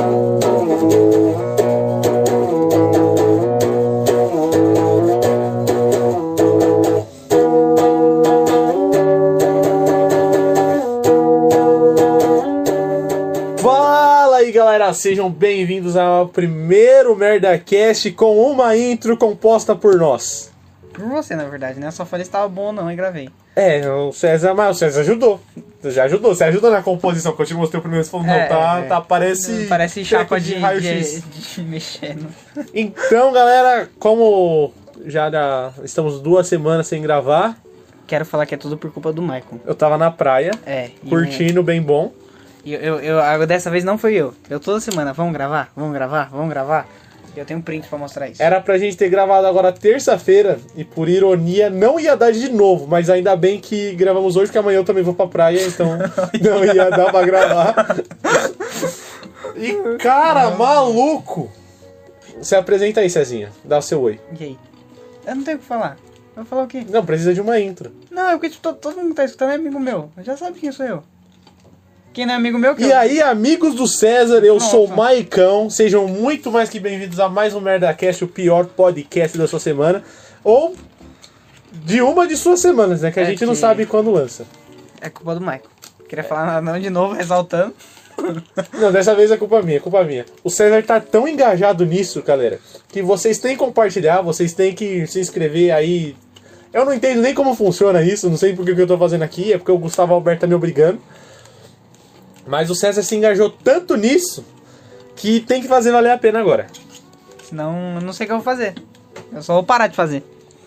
Fala aí galera, sejam bem-vindos ao primeiro MerdaCast com uma intro composta por nós. Por você, na verdade, né? Eu só falei se tava bom ou não e gravei. É, o César, mas o César ajudou. Já ajudou, você ajudou na composição, que eu te mostrei o primeiro, você falou, não, É, tá, é. tá, parece... Parece chapa de, de, raio-x. de mexendo. Então, galera, como já da- estamos duas semanas sem gravar, Quero falar que é tudo por culpa do Michael. eu tava na praia, É. curtindo, bem bom. Eu, eu- eu- dessa vez não fui eu. Eu toda semana, vamos gravar? Vamos gravar? Vamos gravar? Eu tenho um print pra mostrar isso. Era pra gente ter gravado agora terça-feira, e por ironia não ia dar de novo, mas ainda bem que gravamos hoje, porque amanhã eu também vou pra praia, então não ia dar pra gravar. E cara, maluco! Se apresenta aí, Cezinha, dá o seu oi. E aí? Eu não tenho o que falar. Eu vou falar o quê? Não, precisa de uma intro. Não, é porque tipo, todo, todo mundo que tá escutando é amigo meu. Já sabe quem sou eu. Quem não é amigo meu, que E eu... aí, amigos do César, eu sou o Nossa. Maicão. Sejam muito mais que bem-vindos a mais um MerdaCast, o pior podcast da sua semana. Ou de uma de suas semanas, né? Que a É gente não que- sabe quando lança. É culpa do Michael. Queria falar não de novo, ressaltando. Não, dessa vez é culpa minha, é culpa minha. O César tá tão engajado nisso, galera, que vocês têm que compartilhar, vocês têm que se inscrever aí. Eu não entendo nem como funciona isso, não sei porque que eu tô fazendo aqui, é porque o Gustavo Alberto tá me obrigando. Mas o César se engajou tanto nisso que tem que fazer valer a pena agora. Senão, eu não sei o que eu vou fazer. Eu só vou parar de fazer.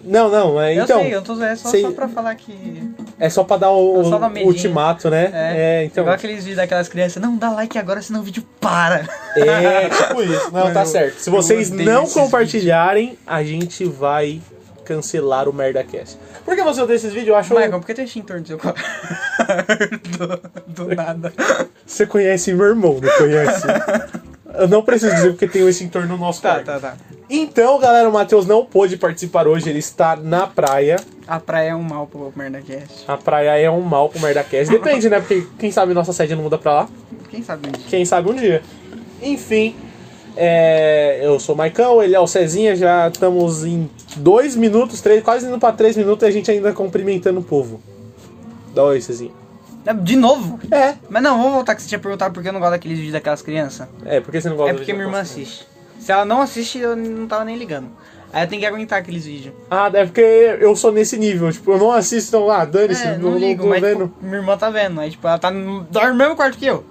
Não, não, é, Eu então. sei, eu tô é só, sei- só pra falar que. É só pra dar o, dar o ultimato, né? É, então. Igual aqueles vídeos daquelas crianças, não dá like agora, senão o vídeo para. É, tipo isso. Não, Mano, tá certo. Se vocês não compartilharem, a gente vai cancelar o MerdaCast. Por que você odeia esses vídeos? Eu acho. Michael, por que tem extintor no seu quarto? do, do nada. Você conhece meu irmão, não conhece? Eu não preciso dizer porque tem esse entorno no nosso Tá, quarto. tá, tá. Então, galera, o Matheus não pôde participar hoje, ele está na praia. A praia é um mal pro Merdacast. A praia é um mal pro MerdaCast. Depende, né? Porque quem sabe nossa sede não muda pra lá. Quem sabe um dia. Quem sabe um dia. Enfim, é, eu sou o Maicão, ele é o Cezinha, já estamos em dois minutos, três, quase indo pra três minutos e a gente ainda cumprimentando o povo. Dá oi, Cezinha. De novo? É, Mas não, vamos voltar que você tinha perguntado por que eu não gosto daqueles vídeos daquelas crianças. é, porque você não gosta É porque minha irmã assiste. Se ela não assiste, eu não tava nem ligando. Aí eu tenho que aguentar aqueles vídeos. Ah, é porque eu sou nesse nível, tipo, eu não assisto, então, ah, dane-se, É, não, não ligo, mas vendo. tipo, minha irmã tá vendo. Aí tipo, ela tá no, dorme no mesmo quarto que eu.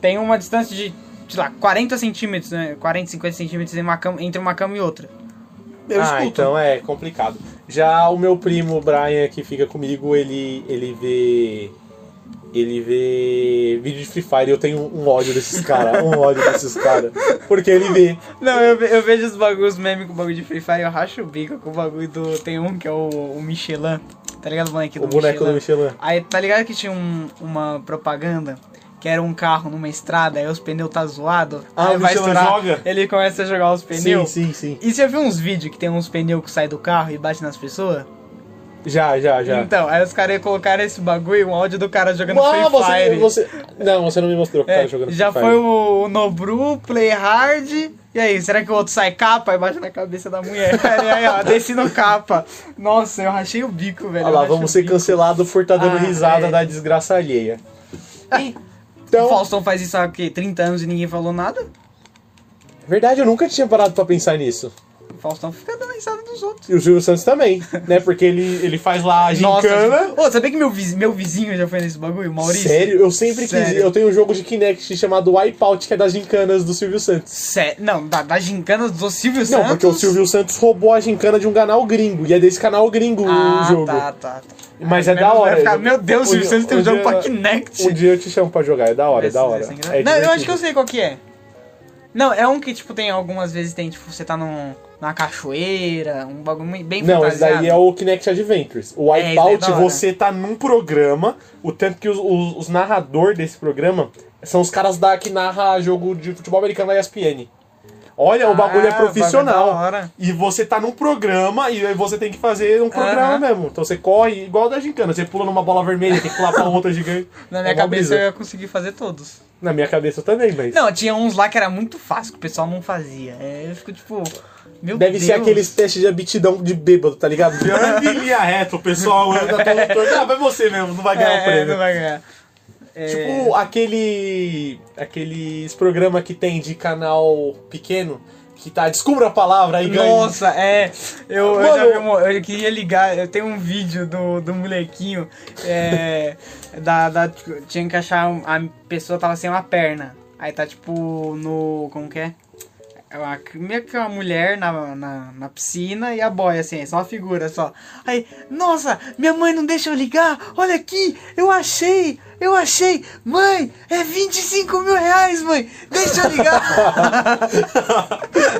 Tem uma distância de, sei lá, 40 centímetros, né? 40, 50 centímetros em uma cama- entre uma cama e outra. Eu ah, escuto. então é complicado. Já o meu primo, o Brian, que fica comigo, ele, ele vê. Ele vê vídeo de Free Fire e eu tenho um ódio desses caras, um ódio desses caras. Porque ele vê. Não, eu, eu vejo os bagulhos, memes com o bagulho de Free Fire, eu racho o bico com o bagulho do. Tem um que é o, o Michelin. Tá ligado o bonequinho O do boneco do Michelin? Michelin. Aí tá ligado que tinha um- uma propaganda que era um carro numa estrada, aí os pneus tá zoado. Ah, aí o vai estourar, joga? Ele começa a jogar os pneus. Sim, sim, sim. E você viu uns vídeos que tem uns pneus que saem do carro e bate nas pessoas? Já, já, já. Então, aí os caras colocaram esse bagulho, um áudio do cara jogando Ah, Free você, Fire. você. Não, você não me mostrou que É, tava jogando já Free foi Fire. o, o Nobru, Play Hard. E aí, será que o outro sai capa e bate na cabeça da mulher? e aí, ó, desce no capa. Nossa, eu rachei o bico, velho. Olha lá, vamos o ser cancelados por estar dando Ah, risada é. da desgraça alheia. O Então, Faustão faz isso há o quê? 30 anos e ninguém falou nada? verdade, eu nunca tinha parado pra pensar nisso. O Faustão fica dando risada dos outros. E o Silvio Santos também, né? Porque ele, ele faz lá a gincana. Ô, sabia que meu vizinho, meu vizinho já foi nesse bagulho, Maurício? Sério? Eu sempre quis. Sério. Eu tenho um jogo de Kinect chamado Wipeout, que é das gincanas do Silvio Santos. Sé... Não, da, da gincana do Silvio Não, Santos. porque o Silvio Santos roubou a gincana de um canal gringo. E é desse canal gringo ah, o jogo. tá, tá, tá. Mas Ah, é da hora. ficar, Meu Deus, o Silvio Santos tem um jogo pra Kinect. Um dia eu te chamo pra jogar, é da hora, é da hora. É não, eu acho que eu sei qual que é. Não, é um que, tipo, tem algumas vezes tem, tipo, você tá num, numa cachoeira, um bagulho bem Não, esse fantasiado. daí é o Kinect Adventures. O É, Wipeout, é hora. você tá num programa, o tanto que os, os, os narradores desse programa são os caras da, que narra jogo de futebol americano da ESPN. Olha, o bagulho é Ah, profissional. bagulho. E você tá num programa e você tem que fazer um programa Aham. mesmo. Então você corre igual da gincana. Você pula numa bola vermelha, tem que pular pra outra gigante. Na minha É cabeça brisa. eu ia conseguir fazer todos. Na minha cabeça também, mas. Não, tinha uns lá que era muito fácil, que o pessoal não fazia. É, eu fico tipo. Meu Deve Deus. ser aqueles testes de aptidão de bêbado, tá ligado? De anda em linha reta, o pessoal anda todo torto. Ah, vai você mesmo, não vai ganhar o É, prêmio. não vai ganhar. É, Tipo aquele. aqueles programa que tem de canal pequeno que tá descubra a palavra e ganha. Nossa, é. Eu, eu Mano, já vi uma- eu queria ligar, eu tenho um vídeo do, do molequinho. É, da, da, tinha que achar. A pessoa tava sem uma perna. Aí tá tipo no. Como que é? É uma- Meio que uma mulher na, na, na piscina e a boia, assim, só uma figura só. Aí, nossa, minha mãe não deixa eu ligar, olha aqui, eu achei, eu achei, mãe, é 25 mil reais, mãe, deixa eu ligar.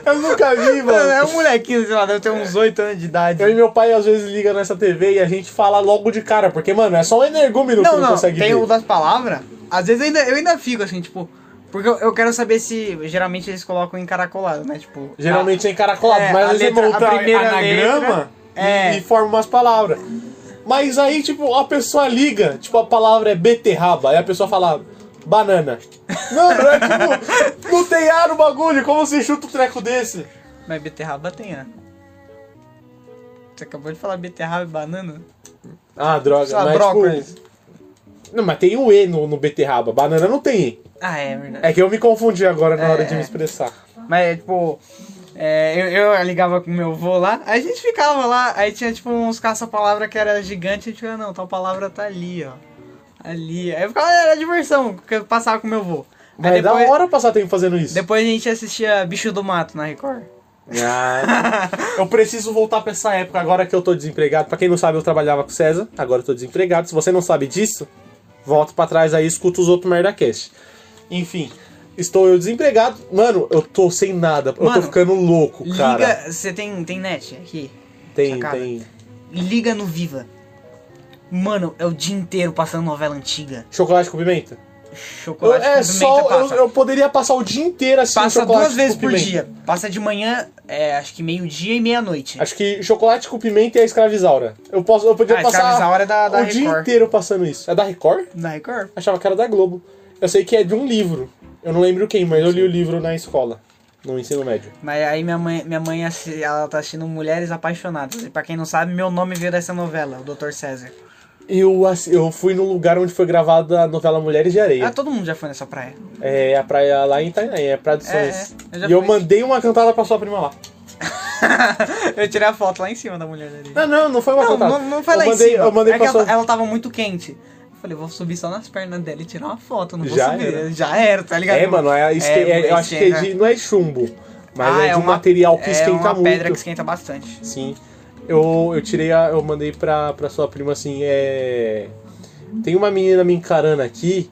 Eu nunca vi, É mano. um molequinho, sei lá, deve ter uns 8 anos de idade. Eu e meu pai às vezes liga nessa TV e a gente fala logo de cara, porque, mano, é só um energúmeno Não, que não, não, consegue tem ver. o das palavras. Às vezes eu ainda, eu ainda fico assim, tipo. Porque eu, eu quero saber se. Geralmente eles colocam encaracolado, né? Tipo. Geralmente é encaracolado, É, mas a letra- monta a primeira anagrama letra, e, é. e forma umas palavras. Mas aí, tipo, a pessoa liga, tipo, a palavra é beterraba, aí a pessoa fala banana. Mano, é tipo, não tem ar no bagulho, como você chuta um treco desse? Mas beterraba tem, né? Você acabou de falar beterraba e banana? Ah, droga, Sei lá, mas brócolis. tipo... Não, mas tem o E no, no beterraba, banana não tem E. Ah, é verdade. É que eu me confundi agora na É, hora de é. me expressar. Mas, tipo, é, eu, eu ligava com meu avô lá, a gente ficava lá, aí tinha, tipo, uns caça-palavra que era gigante, a gente ficava, não, tal palavra tá ali, ó. Ali. Aí eu ficava, era diversão, porque eu passava com meu avô. Mas é da hora passar tempo fazendo isso. depois a gente assistia Bicho do Mato na Record. Ah, eu preciso voltar pra essa época agora que eu tô desempregado. Pra quem não sabe, eu trabalhava com o César, agora eu tô desempregado. Se você não sabe disso, volta pra trás aí e escuta os outros Merdacast. Enfim, estou eu desempregado. Mano, eu tô sem nada. eu tô Mano, ficando louco, cara. Liga, você tem, tem net aqui? tem, sacada. tem. Liga no Viva. Mano, é o dia inteiro passando novela antiga. Chocolate com pimenta? Eu, Chocolate é com só. pimenta Eu, passa. eu poderia passar o dia inteiro assim Passa chocolate duas vezes por pimenta. dia. Passa de manhã, é, acho que meio-dia e meia-noite. Acho que chocolate com pimenta e a escravizaura. Eu, posso, eu podia Ah, passar Escravizaura é da- da o dia Record. inteiro passando isso. É da Record? Na Record. Achava que era da Globo. Eu sei que é de um livro. Eu não lembro quem, mas eu li o livro na escola, no ensino médio. Mas aí minha mãe, minha mãe ela tá assistindo Mulheres Apaixonadas. E pra quem não sabe, meu nome veio dessa novela, o Dr. César. Eu, eu fui no lugar onde foi gravada a novela Mulheres de Areia. Ah, todo mundo já foi nessa praia. É a praia lá em Itainai, é Praia dos É, Sonhos. é, eu já e eu mandei uma cantada pra sua prima lá. eu tirei a foto lá em cima da mulher dali. Não, não, não foi uma Não, cantada. não, não foi eu lá mandei, em cima. Eu mandei é pra que sua... ela, ela tava muito quente. Eu falei, vou subir só nas pernas dela e tirar uma foto. Não vou Já subir. era. Já era, tá ligado? É, mano, é, esque- É, é- eu acho que é de, não é de chumbo, mas Ah, é de um uma- material que é esquenta uma muito. pedra que esquenta bastante. Sim. Eu, eu tirei a. Eu mandei pra, pra sua prima assim, é. Tem uma menina me encarando aqui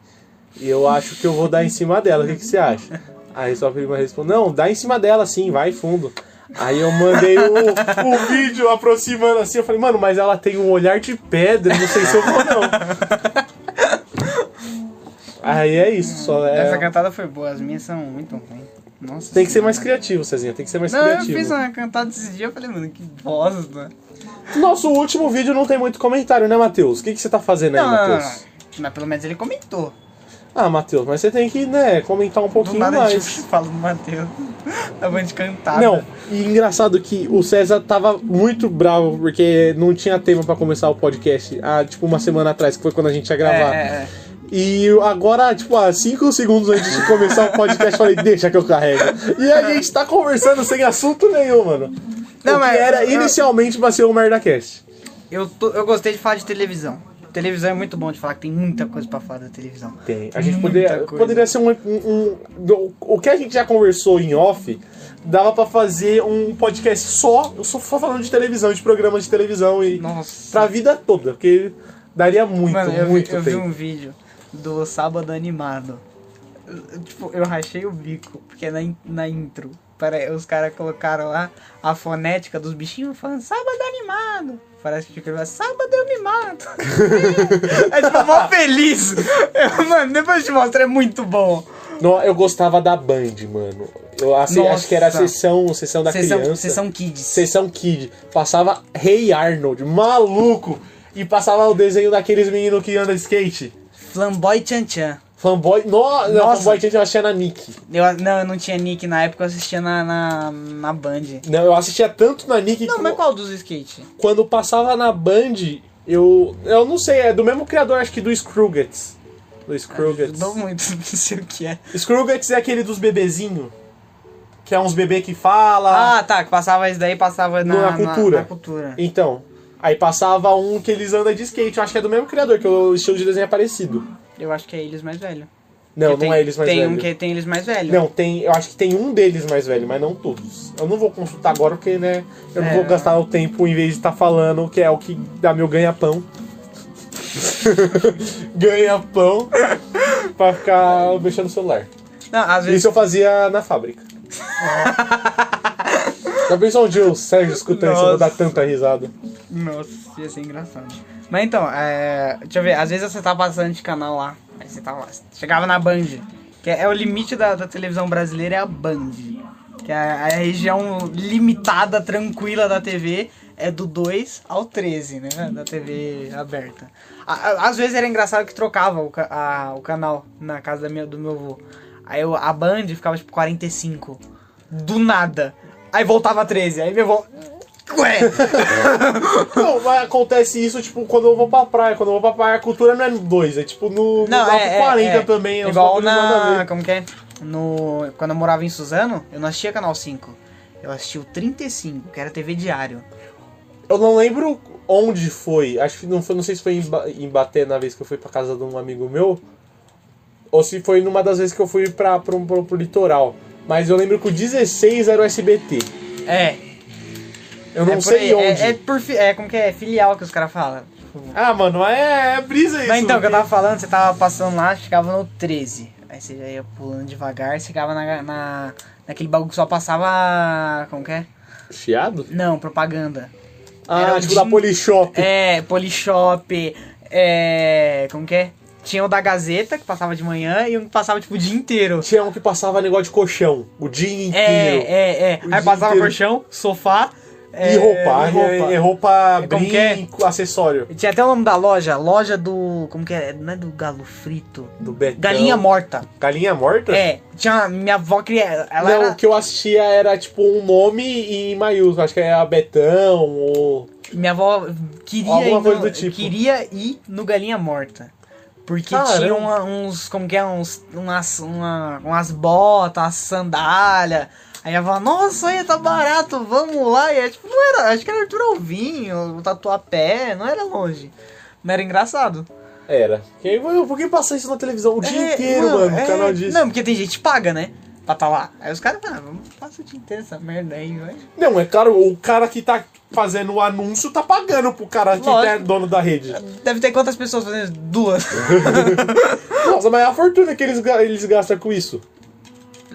e eu acho que eu vou dar em cima dela. O que, que você acha? Aí sua prima respondeu, não, dá em cima dela sim, vai fundo. Aí eu mandei o, o vídeo aproximando assim, eu falei, mano, mas ela tem um olhar de pedra, não sei se eu vou não. Aí é isso, só é. Essa cantada foi boa, as minhas são muito ruins. Nossa Tem que ser mais criativo, Cezinha, tem que ser mais Não, eu criativo. fiz uma cantada esses dias, eu falei, mano, que bosta. Nosso último vídeo não tem muito comentário, né, Matheus? O que, que você tá fazendo aí, Não, não, Matheus? Mas pelo menos ele comentou. Ah, Matheus, mas você tem que, né, comentar um Do pouquinho nada mais. tipo, fala do Matheus. Tava de cantada. Não, e engraçado que o César tava muito bravo porque não tinha tema pra começar o podcast há, tipo, uma semana atrás, que foi quando a gente ia gravar. É, é, é. E agora, tipo, há cinco segundos antes de começar o podcast, eu falei, deixa que eu carrego. E a gente tá conversando sem assunto nenhum, mano. Não, o que mas era eu- inicialmente pra ser o MerdaCast. Eu, tô- eu gostei de falar de televisão. Televisão é muito bom de falar que tem muita coisa pra falar da televisão. Tem. A gente poderia, poderia ser um, um- um- O que a gente já conversou em off, dava pra fazer um podcast só, só falando de televisão, de programas de televisão e Nossa. pra vida toda, porque daria muito, Mano, eu, vi, muito eu vi tempo. um vídeo do Sábado Animado. Eu- Tipo, eu rachei o bico, porque na, in- na intro, pera- os caras colocaram lá a fonética dos bichinhos falando Sábado Animado. Parece que fica sábado eu me mato. é tipo, mó feliz. Eu, mano, depois eu te mostro, é muito bom. Não, eu gostava da Band, mano. Eu assi- Nossa. acho que era a sessão, sessão da Sessão, criança. sessão Kids. Sessão Kid. Passava Rei Arnold, maluco. E passava o desenho daqueles meninos que andam de skate. Flamboy Chan Chan. Fanboy. No, não, Nossa. Fanboy tinha eu achei na Nick. Eu, não, eu não tinha nick na época, eu assistia na, na, na Band. Não, eu assistia tanto na Nick Não, que mas qual dos skate? quando passava na Band, eu. Eu não sei, é do mesmo criador, acho que do Scrugets. Do Scrugets. Não muito, não sei o que é. Scrugets é aquele dos bebezinhos. Que é uns bebê que fala. Ah, tá, que passava isso daí, passava na, Na cultura. Na, cultura. Então. Aí passava um que eles andam de skate. Eu acho que é do mesmo criador, que o estilo de desenho é parecido. Eu acho que é eles mais velho. Não, Porque não tem, é eles mais Tem velho. um que tem eles mais velho. Não, tem. Eu acho que tem um deles mais velho, mas não todos. Eu não vou consultar agora porque, né? Eu não É. vou gastar o tempo em vez de estar falando que é o que dá meu ganha-pão. ganha-pão pra ficar mexendo no celular. Não, vezes. Isso eu fazia na fábrica. Já pensou dia o Sérgio escutando isso, eu vou dar tanta risada. Nossa, ia ser engraçado. Mas então, é, deixa eu ver, às vezes você tá passando de canal lá, aí você tava lá, chegava na Band, que é, é o limite da, da televisão brasileira é a Band, que é a, a região limitada, tranquila da TV é do 2 ao 13, né, da TV aberta. Às vezes era engraçado que trocava o, a- o canal na casa da minha, do meu avô. Aí eu- a Band ficava tipo 45, do nada. Aí voltava 13, aí meu avô... Ué! Não, mas acontece isso, tipo, quando eu vou pra praia. Quando eu vou pra praia, a cultura não é no 2, é tipo no, no Não, lá é, pro 40 é, é. também. é Igual na. Como que é? No, quando eu morava em Suzano, eu não assistia Canal 5. Eu assistia o 35, que era TV Diário. Eu não lembro onde foi. Acho que não foi, não sei se foi em, Ba- em Baté na vez que eu fui pra casa de um amigo meu. Ou se foi numa das vezes que eu fui pra, pro, pro, pro litoral. Mas eu lembro que o 16 era o SBT. É. Eu não é sei aí, onde. É, é por é como que é? Filial que os caras falam. Ah, mano, é, é brisa isso. Mas então, o que eu tava falando, você tava passando lá, chegava no 13. Aí você já ia pulando devagar, chegava na, na, naquele bagulho que só passava. Como que é? Chiado? Não, propaganda. Ah, Era tipo da dia- Polishop. É, Polishop, é. Como que é? Tinha o da Gazeta, que passava de manhã, e um que passava tipo o dia inteiro. Tinha um que passava negócio de colchão. O dia inteiro. É, é, é. O Aí passava inteiro. colchão, sofá. É, E roupa, e roupa. E, roupa, é? brinco, acessório. E Tinha até o nome da loja, loja do. Como que é? Não é do galo frito? Do Betão. Galinha morta. Galinha morta? É, tinha. Minha avó queria. Ela não, era. o que eu assistia era tipo um nome em maiúsculo. Acho que era Betão ou. Minha avó queria Alguma ir coisa no, do tipo. queria ir no Galinha Morta. Porque Caramba. tinha uma- uns, como que é, uns, umas, uma, umas botas, umas sandália. Aí ela falava, nossa, aí tá barato, vamos lá. E é, tipo, não era, acho que era Arthur Alvinho, o Tatuapé, não era longe. Mas era engraçado. Era. Que aí, mano, por que passar isso na televisão o dia É, inteiro, mano? é, o canal disso. Não, porque tem gente que paga, né? Pra tá lá. Aí os caras, ah, vamos passar o dia inteiro essa merda aí, vai. Não, é claro, o cara que tá fazendo o anúncio tá pagando pro cara que Lógico. é dono da rede. Deve ter quantas pessoas fazendo? Duas. Nossa, mas é a fortuna que eles, eles gastam com isso.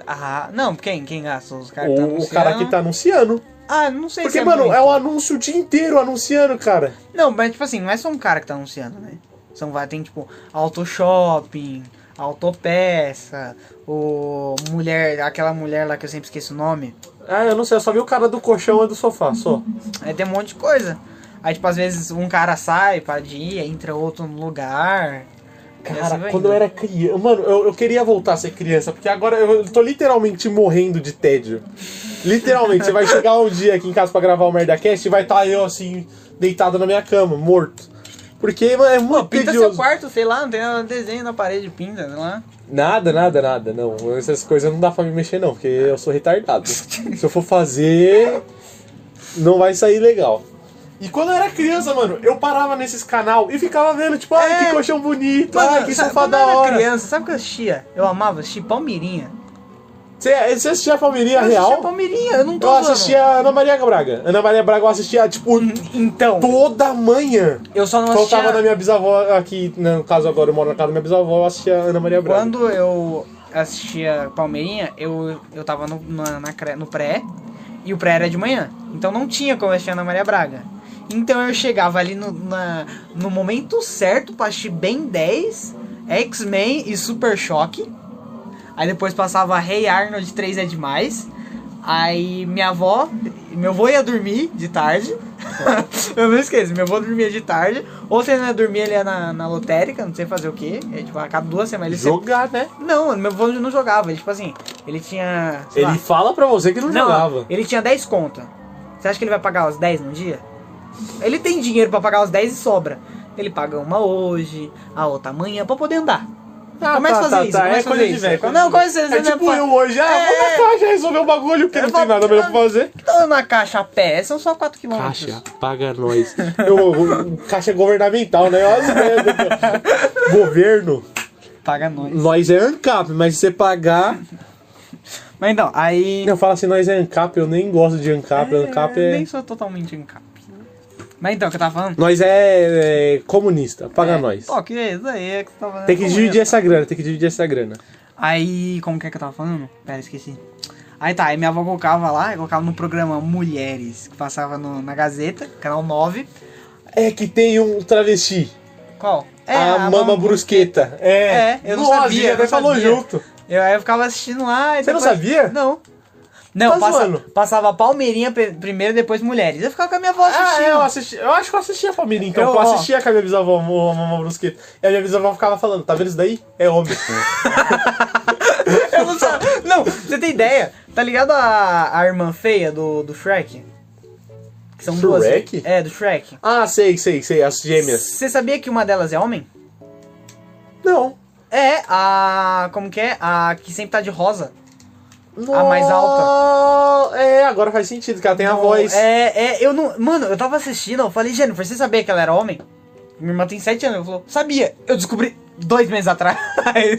Ah, não, quem? Quem gasta? Os caras que tá O, cara que tá anunciando. Ah, não sei Porque, se é mano, muito. é o anúncio o dia inteiro anunciando, cara. Não, mas tipo assim, não é só um cara que tá anunciando, né? São vai tem tipo auto shopping, autopeça, o mulher, aquela mulher lá que eu sempre esqueço o nome. Ah, eu não sei, eu só vi o cara do colchão e do sofá, só. Aí tem um monte de coisa. Aí tipo às vezes um cara sai para de ir, entra outro no lugar. Cara, quando eu era criança. Mano, eu, eu queria voltar a ser criança, porque agora eu tô literalmente morrendo de tédio. Literalmente, você vai chegar um dia aqui em casa pra gravar o Merdacast e vai estar eu assim, deitado na minha cama, morto. Porque mano, é muito Pinta seu tedioso. quarto, sei lá, não tem um desenho na parede, pinta, sei lá. Nada, nada, nada, não. Essas coisas não dá pra me mexer, não, porque eu sou retardado. Se eu for fazer, não vai sair legal. E quando eu era criança, mano, eu parava nesses canal e ficava vendo, tipo, ai, É. que colchão bonito, Mano, ai, que sabe, sofá quando da eu era hora. criança, sabe o que eu assistia? Eu amava assistir Palmeirinha. Você, você assistia a Palmeirinha Eu assistia real? Palmeirinha, eu não tô Eu assistia a Ana Maria Braga. Ana Maria Braga eu assistia, tipo, Então, toda manhã. eu só não eu assistia... tava na minha bisavó aqui, no caso agora eu moro na casa da minha bisavó, eu assistia a Ana Maria Braga. Quando eu assistia Palmeirinha, eu, eu tava no, na, na no pré, e o pré era de manhã. Então não tinha como assistir Ana Maria Braga. Então eu chegava ali no, na- no momento certo pra assistir Ben 10, X-Men e Super Choque. Aí depois passava Hey Arnold 3 é demais. Aí minha avó, meu avô ia dormir de tarde. eu não esqueço, meu avô dormia de tarde. Ou se ele não ia dormir, ele ia na, na lotérica, não sei fazer o quê. É, tipo, a cada duas semanas ele sempre- Jogar, né? Não, meu avô não jogava. Ele, tipo assim, ele tinha. Ele lá, fala pra você que não, não, jogava. ele tinha 10 contas. Você acha que ele vai pagar os 10 num dia? Ele tem dinheiro pra pagar os 10 e sobra. Ele paga uma hoje, a outra amanhã pra poder andar. Ah, começa a fazer isso, começa É a coisa fazer de isso. velho. Não, coisa de- É tipo é, eu hoje. Ah, vou na caixa resolver o bagulho, porque Eu não tem nada melhor pra fazer. Então na caixa a pé, são só 4 km. Caixa, paga nós. Eu, caixa governamental, né? Olha as merda. Governo. Paga nós. Nós é ANCAP, mas se você pagar. Mas então, aí. Eu falo assim, nós é ANCAP, eu nem gosto de ANCAP. ANCAP É, é. Nem sou totalmente encap. Mas então, o que eu tava falando? Nós é, é comunista, paga É, nós. Ó, que é isso aí é que você tava falando. Tem que Como dividir essa grana, tem que dividir essa grana. Aí, como que é que eu tava falando? Pera, esqueci. Aí tá, aí minha avó colocava lá, colocava no programa Mulheres, que passava no- na Gazeta, canal 9. É que tem um travesti. Qual? É, a, Mama Brusqueta. É, É, eu não Nossa, sabia, a não falou junto. Eu, aí eu ficava assistindo lá e Você não depois- sabia? Não. Não, Tá passa- passava Palmeirinha primeiro, depois Mulheres. Eu ficava com a minha avó assistindo. Ah, eu assisti. Eu acho que eu assistia a família, então. Eu, Eu, assistia com a minha bisavó, a Mama Brusqueta. E a minha bisavó ficava falando, tá vendo isso daí? É homem. Eu não sabia. Não, você tem ideia? Tá ligado a, a irmã feia do, do Shrek? Que são duas. Shrek? É, do Shrek. ah, sei, sei, sei. As gêmeas. Você sabia que uma delas é homem? Não. É, a. Como que é? A que sempre tá de rosa. A mais alta. É, agora faz sentido, que ela tem a voz. É, é, eu não. Mano, eu tava assistindo, eu falei, Jennifer, você sabia que ela era homem? Minha irmã tem 7 anos. Ela falou, sabia. Eu descobri dois meses atrás.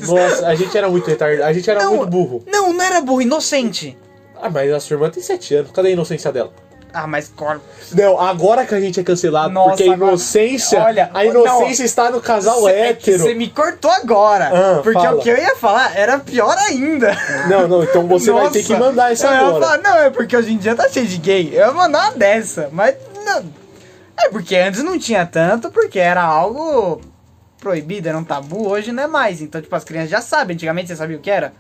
Nossa, a gente era muito retardado. A gente era Não. muito burro. Não, não era burro, inocente. Ah, mas a sua irmã tem 7 anos. Cadê a inocência dela? Ah, mas cor... Não, agora que a gente é cancelado, Nossa, porque a agora- inocência. Olha, a inocência está no casal Cê- é hétero. Você me cortou agora. Ah, porque fala. o que eu ia falar era pior ainda. Não, não, então você vai ter que Nossa, mandar essa eu ia agora. falar, não, é porque hoje em dia tá cheio de gay. Eu ia mandar uma dessa, mas não. É porque antes não tinha tanto, porque era algo proibido, era um tabu, hoje não é mais. Então, tipo, as crianças já sabem. Antigamente você sabia o que era?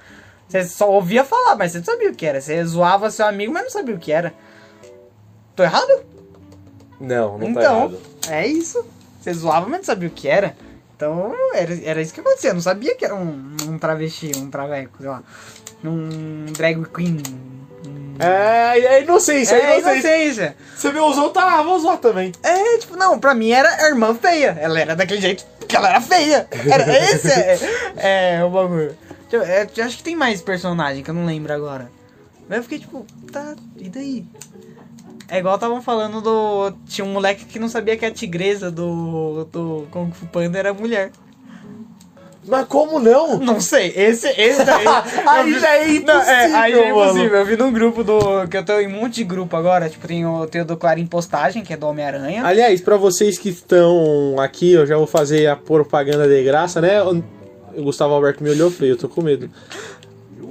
Você só ouvia falar, mas você não sabia o que era. Você zoava seu amigo, mas não sabia o que era. Tô errado? Não, não tá então, errado. é isso. Você zoava, mas não sabia o que era. Então, era, era isso que acontecia. Eu não sabia que era um, um travesti, um traveco, sei lá. Um drag queen. um- É, é inocência, é, É, inocência. inocência. Você viu os outros, tá, vou usar também. É, tipo, não, pra mim era a irmã feia. Ela era daquele jeito porque ela era feia. Era esse é, é o bagulho. É, acho que tem mais personagem que eu não lembro agora. Mas eu fiquei tipo, tá, e daí? É igual estavam falando do. Tinha um moleque que não sabia que a tigresa do, do Kung Fu Panda era mulher. Mas como não? Não sei, esse, esse daí. Aí vi- já é Não, é, aí é impossível, impossível. Eu vi num grupo do. Que eu tô em um monte de grupo agora. Tipo, tem o, tem o do Clarim Postagem, que é do Homem-Aranha. Aliás, pra vocês que estão aqui, eu já vou fazer a propaganda de graça, né? O o Gustavo Alberto me olhou feio, eu tô com medo.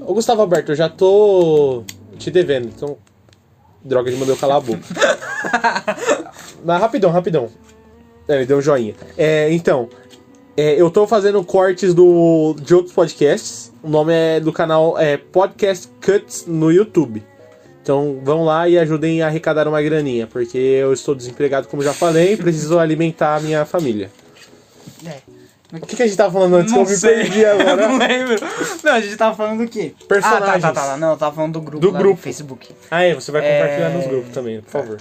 Ô Gustavo Alberto, eu já tô te devendo, então. Droga, ele mandou calar a boca. Mas rapidão, rapidão. É, ele deu um joinha. É, então, é, eu tô fazendo cortes do, de outros podcasts. O nome é do canal é Podcast Cuts no YouTube. Então vão lá e ajudem a arrecadar uma graninha, porque eu estou desempregado, como já falei, e preciso alimentar a minha família. É. O que, que a gente tava falando antes que eu me perdi Eu não agora? lembro. Não, a gente tava falando do quê? Personagens. Ah, tá, tá, tá. Não, eu tava falando do grupo Do grupo. Facebook. Ah, é, você vai compartilhar É. nos grupos também, por favor.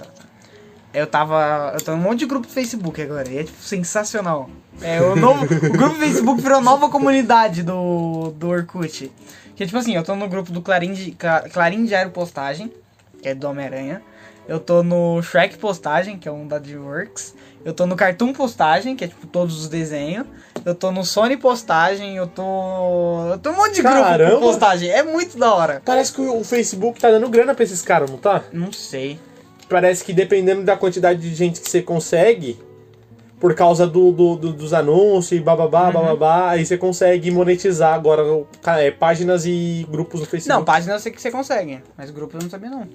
Eu tava. Eu tô em um monte de grupo do Facebook agora. E é tipo sensacional. É, o, novo, o grupo do Facebook virou nova comunidade do, do Orkut. Que tipo assim, eu tô no grupo do Clarim, de, Cla- Clarim Diário Postagem, que é do Homem-Aranha. Eu tô no Shrek Postagem, que é um da DreamWorks. Eu tô no Cartoon Postagem, que é tipo todos os desenhos. Eu tô no Sony Postagem, eu tô. Eu tô um monte de grupo Caramba! com postagem. É muito da hora. Parece que o Facebook tá dando grana pra esses caras, não tá? Não sei. Parece que dependendo da quantidade de gente que você consegue, por causa do, do- do- dos anúncios e bababá, Uhum. bababá, aí você consegue monetizar agora é, páginas e grupos no Facebook. Não, página eu sei que você consegue, mas grupo eu não sabia não.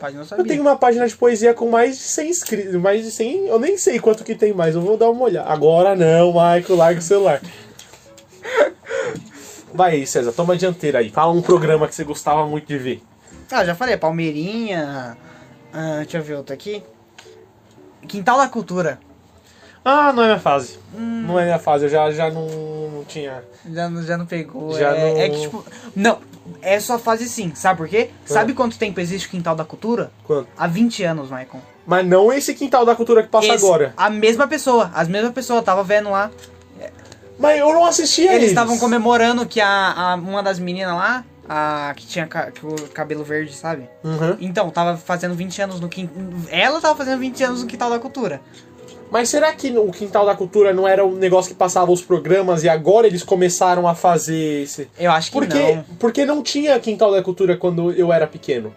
Página eu sabia. Eu tenho uma página de poesia com mais de 100 inscritos, mais de 100, eu nem sei quanto que tem mais, eu vou dar uma olhada. Agora não, Michael, larga o celular. Vai aí, César, toma a dianteira aí. Fala um programa que você gostava muito de ver. Ah, já falei, Palmeirinha. ah, deixa eu ver outro aqui. Quintal da Cultura. Ah, não é minha fase. Não é minha fase, eu já, já não, não tinha. Já, não- já não pegou. Já é, não- é que, tipo. Não, é sua fase sim. Sabe por quê? Ah. Sabe quanto tempo existe o Quintal da Cultura? Quanto? Há 20 anos, Maicon. Mas não esse quintal da cultura que passa Esse- agora. A mesma pessoa. As mesmas pessoas. Tava vendo lá. Mas eu não assistia Eles eles. estavam comemorando que a, a- uma das meninas lá, a que tinha ca- que o cabelo verde, sabe? Uhum. Então, tava fazendo 20 anos no quintal. Ela tava fazendo 20 anos no Quintal da Cultura. Mas será que o quintal da cultura não era um negócio que passava os programas e agora eles começaram a fazer esse. Eu acho que Porque não. porque não tinha quintal da cultura quando eu era pequeno.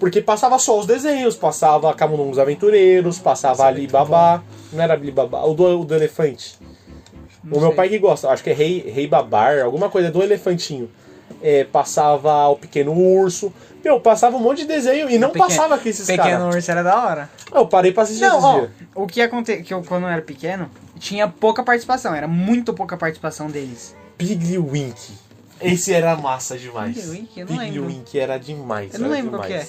Porque passava só os desenhos, passava Camundongos Aventureiros, passava é Ali muito Babá. Não era Ali Babá, o do, o do elefante. Não o meu sei. pai que gosta, acho que é Rei, Rei Babar, alguma coisa do elefantinho. É, passava o Pequeno Urso. Meu, passava um monte de desenho e não Pequeno- passava aqui esses Pequeno caras. Urso era da hora. Eu parei pra assistir Não, esses ó, dias. o que aconteceu, que eu quando eu era pequeno, tinha pouca participação, era muito pouca participação deles. Piggy Wink. Esse era massa demais. Piggy Wink? Eu não lembro. Wink era demais. Eu não era lembro qual que é.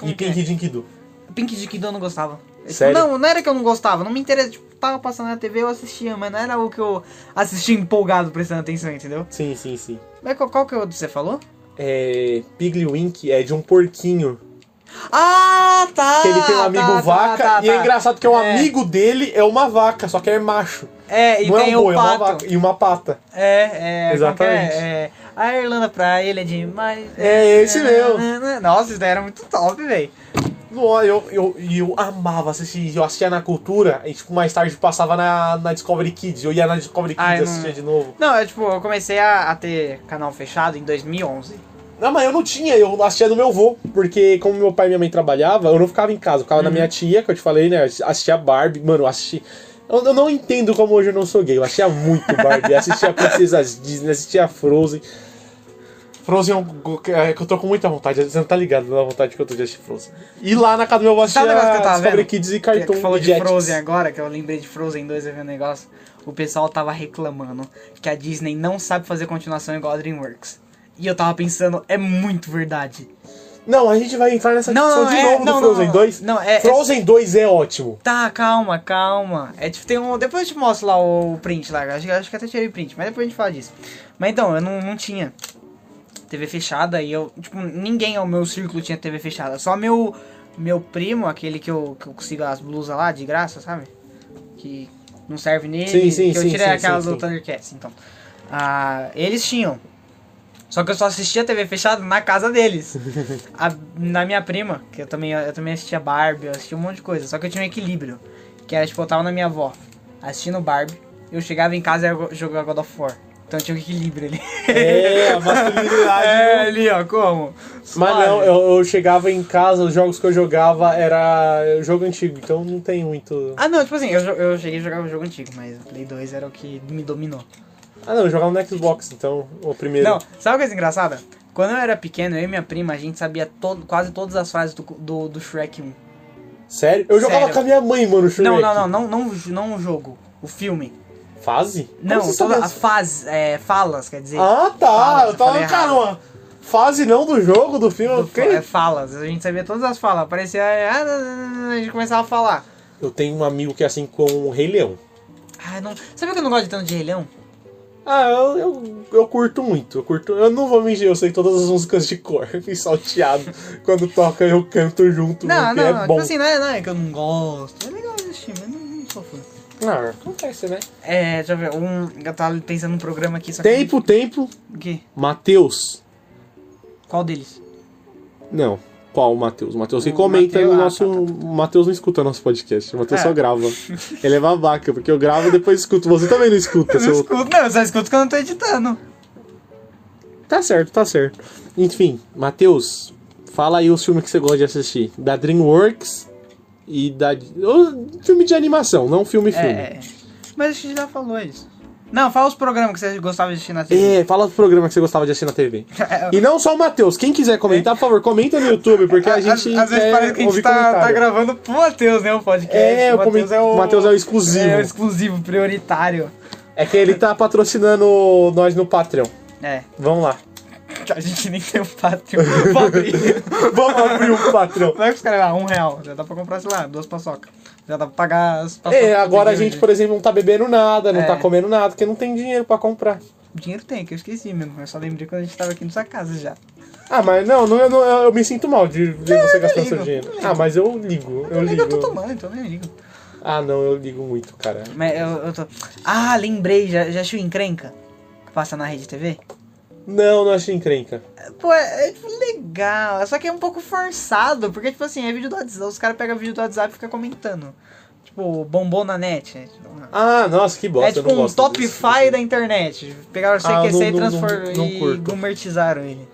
Como E que é? Pink Dink Doo. Pink de Kido eu não gostava. Tipo, Sério? Não, não era que eu não gostava, não me interessa, tipo, tava passando na TV, eu assistia, mas não era o que eu assistia empolgado, prestando atenção, entendeu? Sim, sim, sim. Mas qual, qual que é o que você falou? É, Piggy Wink é de um porquinho. Ah, tá! que ele tem um amigo tá, vaca. tá, tá, e é tá. engraçado que é um É. amigo dele é uma vaca, só que é macho. É, e não tem é um boi, o é uma pato. vaca. E uma pata. É, é. que Exatamente. É, é, a Irlanda pra ele é demais. É esse mesmo. Nossa, isso daí era muito top, velho. No, eu, eu, eu amava assistir. Eu assistia na cultura e tipo, mais tarde passava na, na Discovery Kids. Eu ia na Discovery Kids Ah, e eu não- assistia de novo. Não, eu, tipo, eu comecei a, a ter canal fechado em 2011. Não, mas eu não tinha, eu assistia do meu avô, porque como meu pai e minha mãe trabalhavam, eu não ficava em casa, eu ficava na Uhum. minha tia, que eu te falei, né? Assistia Barbie, mano, eu assisti. Eu, eu não entendo como hoje eu não sou gay, eu assistia muito Barbie, assistia Princesas Disney, assistia Frozen. Frozen é um é que eu tô com muita vontade, você não tá ligado da vontade que eu tô de assistir Frozen. E lá na casa do meu assistia tava Discovery vendo? Kids e Que, Cartoon que falou de Jetix. Frozen agora, que eu lembrei de Frozen 2 eu vi um negócio. O pessoal tava reclamando que a Disney não sabe fazer continuação igual a DreamWorks. E eu tava pensando, é muito verdade. Não, a gente vai entrar nessa Não, discussão não, de é- novo não, do Frozen não. 2. Não, é- é- Frozen 2 é ótimo. Tá, calma, calma. É tipo, tem um. Depois eu te mostro lá o print lá. Acho, que- acho que até tirei print, mas depois a gente fala disso. Mas então, eu não, não tinha TV fechada e eu. Tipo, ninguém ao meu círculo tinha TV fechada. Só meu. Meu primo, aquele que eu, que eu consigo as blusas lá de graça, sabe? Que não serve nele. Sim, sim, que eu tirei sim, aquelas do. Thundercats, então. Ah, eles tinham. Só que eu só assistia TV fechada na casa deles. A- na minha prima, que eu também, eu também assistia Barbie, eu assistia um monte de coisa. Só que eu tinha um equilíbrio. Que era tipo, eu tava na minha avó, assistindo Barbie. Eu chegava em casa e ia jogar God of War. Então tinha um equilíbrio ali. É, a masculinidade. é, ali, ó, como? Mas Suave. não, eu, eu chegava em casa, os jogos que eu jogava era jogo antigo, então não tem muito. Ah, não, tipo assim, eu, eu cheguei a jogar um jogo antigo, mas o Play 2 era o que me dominou. Ah não, eu jogava no Xbox, então o primeiro. Não, sabe uma coisa engraçada? Quando eu era pequeno, eu e minha prima, a gente sabia todo, quase todas as frases do, do, do Shrek 1. Sério? Eu jogava Sério. com a minha mãe, mano, Shrek. Não, não, não, não, não, o- não o jogo, o filme. Fase? Não, toda a fase, é, falas, quer dizer. Ah, tá. Falas, eu tava, falei cara, errado. uma fase não do jogo, do filme. Do- é, falas, a gente sabia todas as falas. Aparecia, ah, a gente começava a falar. Eu tenho um amigo que é assim com o Rei Leão. Ah, não, sabe que eu não gosto de tanto de Rei Leão? Ah, eu, eu, eu curto muito. Eu curto. Eu não vou mentir, eu sei todas as músicas de cor. Fiquei salteado. Quando toca, eu canto junto. Não, não, é não, bom. tipo assim, não é, não é que eu não gosto. É legal assistir, mas não. Ah, acontece, né? É, deixa eu ver, um, eu tava pensando num programa aqui, só que... Tempo, tempo. O quê? Matheus. Qual deles? Não. Qual o Matheus? O Matheus que O comenta Mateus- no ah, nosso. tá, O Matheus não escuta nosso podcast. O Matheus É. só grava. Ele é babaca, porque eu gravo e depois escuto. Você também não escuta. Eu não seu- escuto, não, eu só escuto quando eu tô editando. Tá certo, tá certo. Enfim, Matheus, fala aí os filmes que você gosta de assistir. Da DreamWorks e da. ô, Filme de animação, não filme-filme. É, mas acho que já falou isso. Não, fala os programas que você gostava de assistir na TV. É, fala do programa que você gostava de assistir na TV. E não só o Matheus. Quem quiser comentar, por favor, comenta no YouTube, porque a gente. Às vezes parece que a gente tá, tá gravando pro Matheus, né, o podcast. É, o Matheus comen- o Matheus é o exclusivo. É o exclusivo, prioritário. É que ele tá patrocinando nós no Patreon. É. Vamos lá. A gente nem tem um Patreon. Abrir. Vamos abrir um patrão. Como é que os caras lá? Um real. Já dá pra comprar, sei lá, duas paçocas. Já dá pra pagar as paçocas. É, agora a gente, por exemplo, não tá bebendo nada, não É. tá comendo nada, porque não tem dinheiro pra comprar. Dinheiro tem, que eu esqueci mesmo. Eu só lembrei quando a gente tava aqui na sua casa já. Ah, mas não, não, eu, não- eu me sinto mal de ver você gastando seu dinheiro. Ah, mas eu ligo, eu Eu ligo, eu tô tomando, então eu nem ligo. Ah, não, eu ligo muito, cara. Mas eu, eu tô. Ah, lembrei, já, já achou encrenca? Que passa na rede TV? Não, não achei encrenca. Pô, é, é, tipo, legal. Só que é um pouco forçado, porque, tipo assim, é vídeo do WhatsApp. Os caras pegam vídeo do WhatsApp e ficam comentando. Tipo, bombou na net. né? Tipo, Ah, nossa, que bosta. é tipo um top disso. 5 da internet. Pegaram o Ah, CQC não- e, não- transfor... não- não e gourmetizaram ele.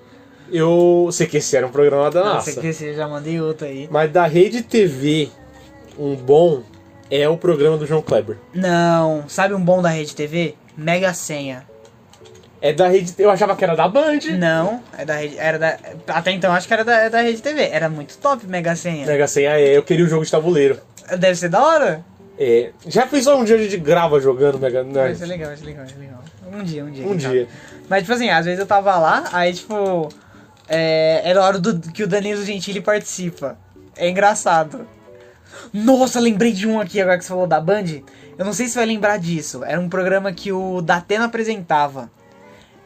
Eu esse era um programa da Não, nossa. CQC, já mandei outro aí. Mas da rede TV, um bom é o programa do João Kleber. Não, sabe um bom da Rede TV? Mega Senha. É da rede. Eu achava que era da Band. Não, é da Rede. Era da. Até então acho que era da, é da Rede TV. Era muito top Mega Senha. Mega Senha é, eu queria o jogo de tabuleiro. Deve ser da hora. É. Já pensou um dia a gente grava jogando Mega Vai ser legal, vai ser legal, vai ser legal. Um dia, um dia. Um dia. Mas, tipo assim, às vezes eu tava lá, aí, tipo. É, era a hora do, que o Danilo Gentili participa. É engraçado. Nossa, lembrei de um aqui agora que você falou da Band. Eu não sei se você vai lembrar disso. Era um programa que o Datena apresentava.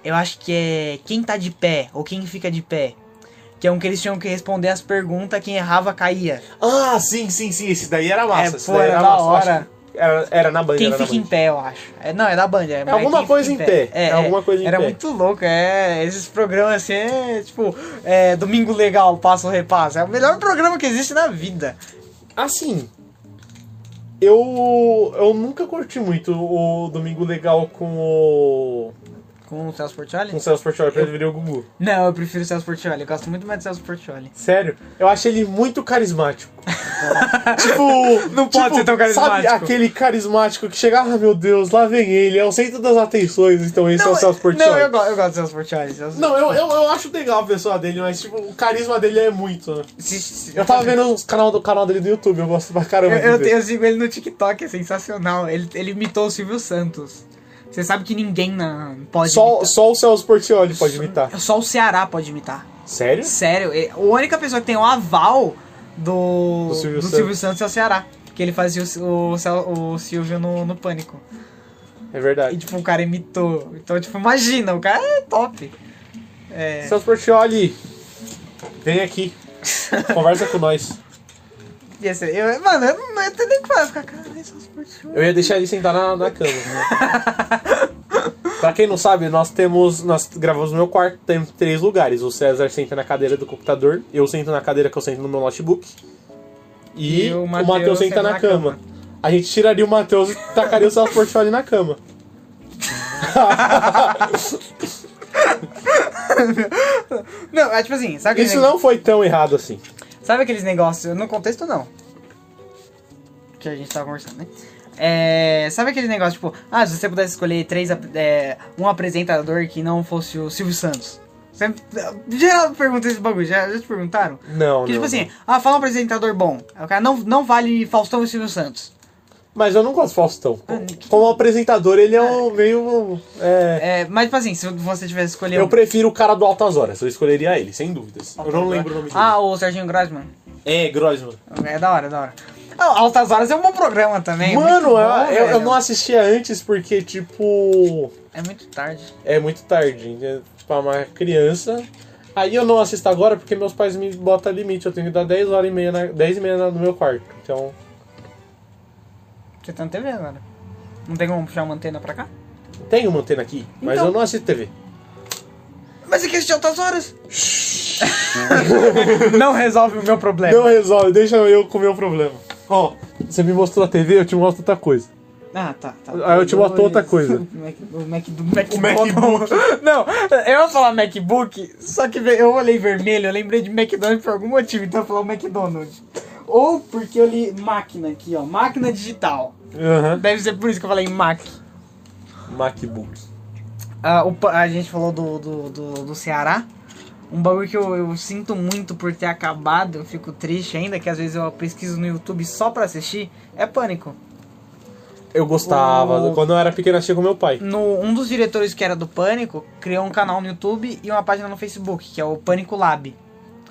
Eu acho que é Quem Tá de Pé ou Quem Fica de Pé. Que é um que eles tinham que responder as perguntas, quem errava caía. Ah, sim, sim, sim. Esse daí era massa. É, esse pô, daí era da hora. Era, era na Band. Quem era fica em Band. pé, eu acho. É, não, é da Band. É, alguma coisa em pé. É alguma coisa em Era pé. muito louco, é. Esses programas assim, é tipo, é, Domingo Legal, Passo Repasso. É o melhor programa que existe na vida. Assim. Eu. Eu nunca curti muito o Domingo Legal com o. Com o Celso Portioli? Com o Celso Portioli, eu preferi o Gugu. Não, eu prefiro o Celso Portioli. Eu gosto muito mais do Celso Portioli. Sério? Eu acho ele muito carismático. tipo. Não pode tipo, ser tão carismático. Sabe aquele carismático que chega, ah meu Deus, lá vem ele, é o centro das atenções, então esse é o Celso Portioli. não eu, go- eu gosto do Celso Portioli. Celso- Não, eu, eu, eu acho legal a pessoa dele, mas tipo, o carisma dele é muito, né? Se- se- Eu tava vendo o canal, do canal dele do YouTube, eu gosto pra Eu, caramba. eu, ver. eu sigo ele no TikTok, é sensacional. Ele, ele imitou o Silvio Santos. Você sabe que ninguém na, pode só, imitar. só o Celso Portioli pode imitar. Só o Ceará pode imitar. Sério? Sério, a única pessoa que tem o aval do, Do do Silvio Silvio, Santos. Santos é o Ceará. Que ele fazia o, o, o Silvio no, no Pânico. É E verdade. tipo, o cara imitou. Então, tipo, imagina, o cara é top. É. Celso Portioli, vem aqui. Conversa com nós. ia ser- eu, mano, eu não, ia ter nem o que falar. Ficar, cara, esse o Portiolli. Eu ia deixar ele sentar na, na cama. Né? pra quem não sabe, nós temos. Nós gravamos no meu quarto, temos três lugares. O César senta na cadeira do computador, eu sento na cadeira que eu sento no meu notebook. E, E o o Matheus senta senta na, na cama. cama. A gente tiraria o Matheus e tacaria o Celso Portioli na cama. Não, é tipo assim, sabe Isso não foi tão errado assim. sabe aqueles negócios. No contexto, não. Que a gente tava conversando, né? É, sabe aquele negócio, tipo, ah, se você pudesse escolher três, é, um apresentador que não fosse o Silvio Santos. Sempre, geral pergunta esse bagulho, já, já te perguntaram? Não, Que não. tipo assim, ah, fala um apresentador bom. O cara não, não vale Faustão e Silvio Santos. Mas eu não gosto do Faustão. Ah, Como apresentador, ele é um meio. É, É, mas tipo assim, se você tivesse escolher eu prefiro o cara do Altas Horas. Eu escolheria ele, sem dúvidas. Eu não lembro o nome dele. Ah, o Serginho Grossman. É, Grossman. É da hora, é da hora. Altas Horas é um bom programa também. é Mano, bom, eu, eu, não assistia antes porque, tipo. É muito tarde. É muito tarde. né? Tipo, uma criança. Aí eu não assisto agora porque meus pais me botam limite. Eu tenho que dar 10 horas e meia, na, 10 e meia no meu quarto. Então. Você tá na TV agora. Não tem como puxar uma antena pra cá? Tem uma antena aqui, mas Então. eu não assisto TV. Mas é que assistir Altas Horas. não resolve o meu problema. Não resolve, deixa eu com o meu problema. Ó, você me mostrou a TV, eu te mostro outra coisa. Ah, tá, tá. Aí eu te mostro outra coisa. O Mac, o MacBook. MacBook. Não, eu ia falar MacBook, só que eu olhei vermelho, eu lembrei de McDonald's por algum motivo, então eu falei McDonald's. Ou porque eu li máquina aqui, ó, máquina digital. Aham. Deve ser por isso que eu falei Mac. MacBook. Ah, o a gente falou do, do, do, do Ceará. Um bagulho que eu, eu sinto muito por ter acabado, eu fico triste ainda, que às vezes eu pesquiso no YouTube só pra assistir, é Pânico. Eu gostava. O- Quando eu era pequeno, assistia com meu pai. No, um dos diretores que era do Pânico criou um canal no YouTube e uma página no Facebook, que é o Pânico Lab.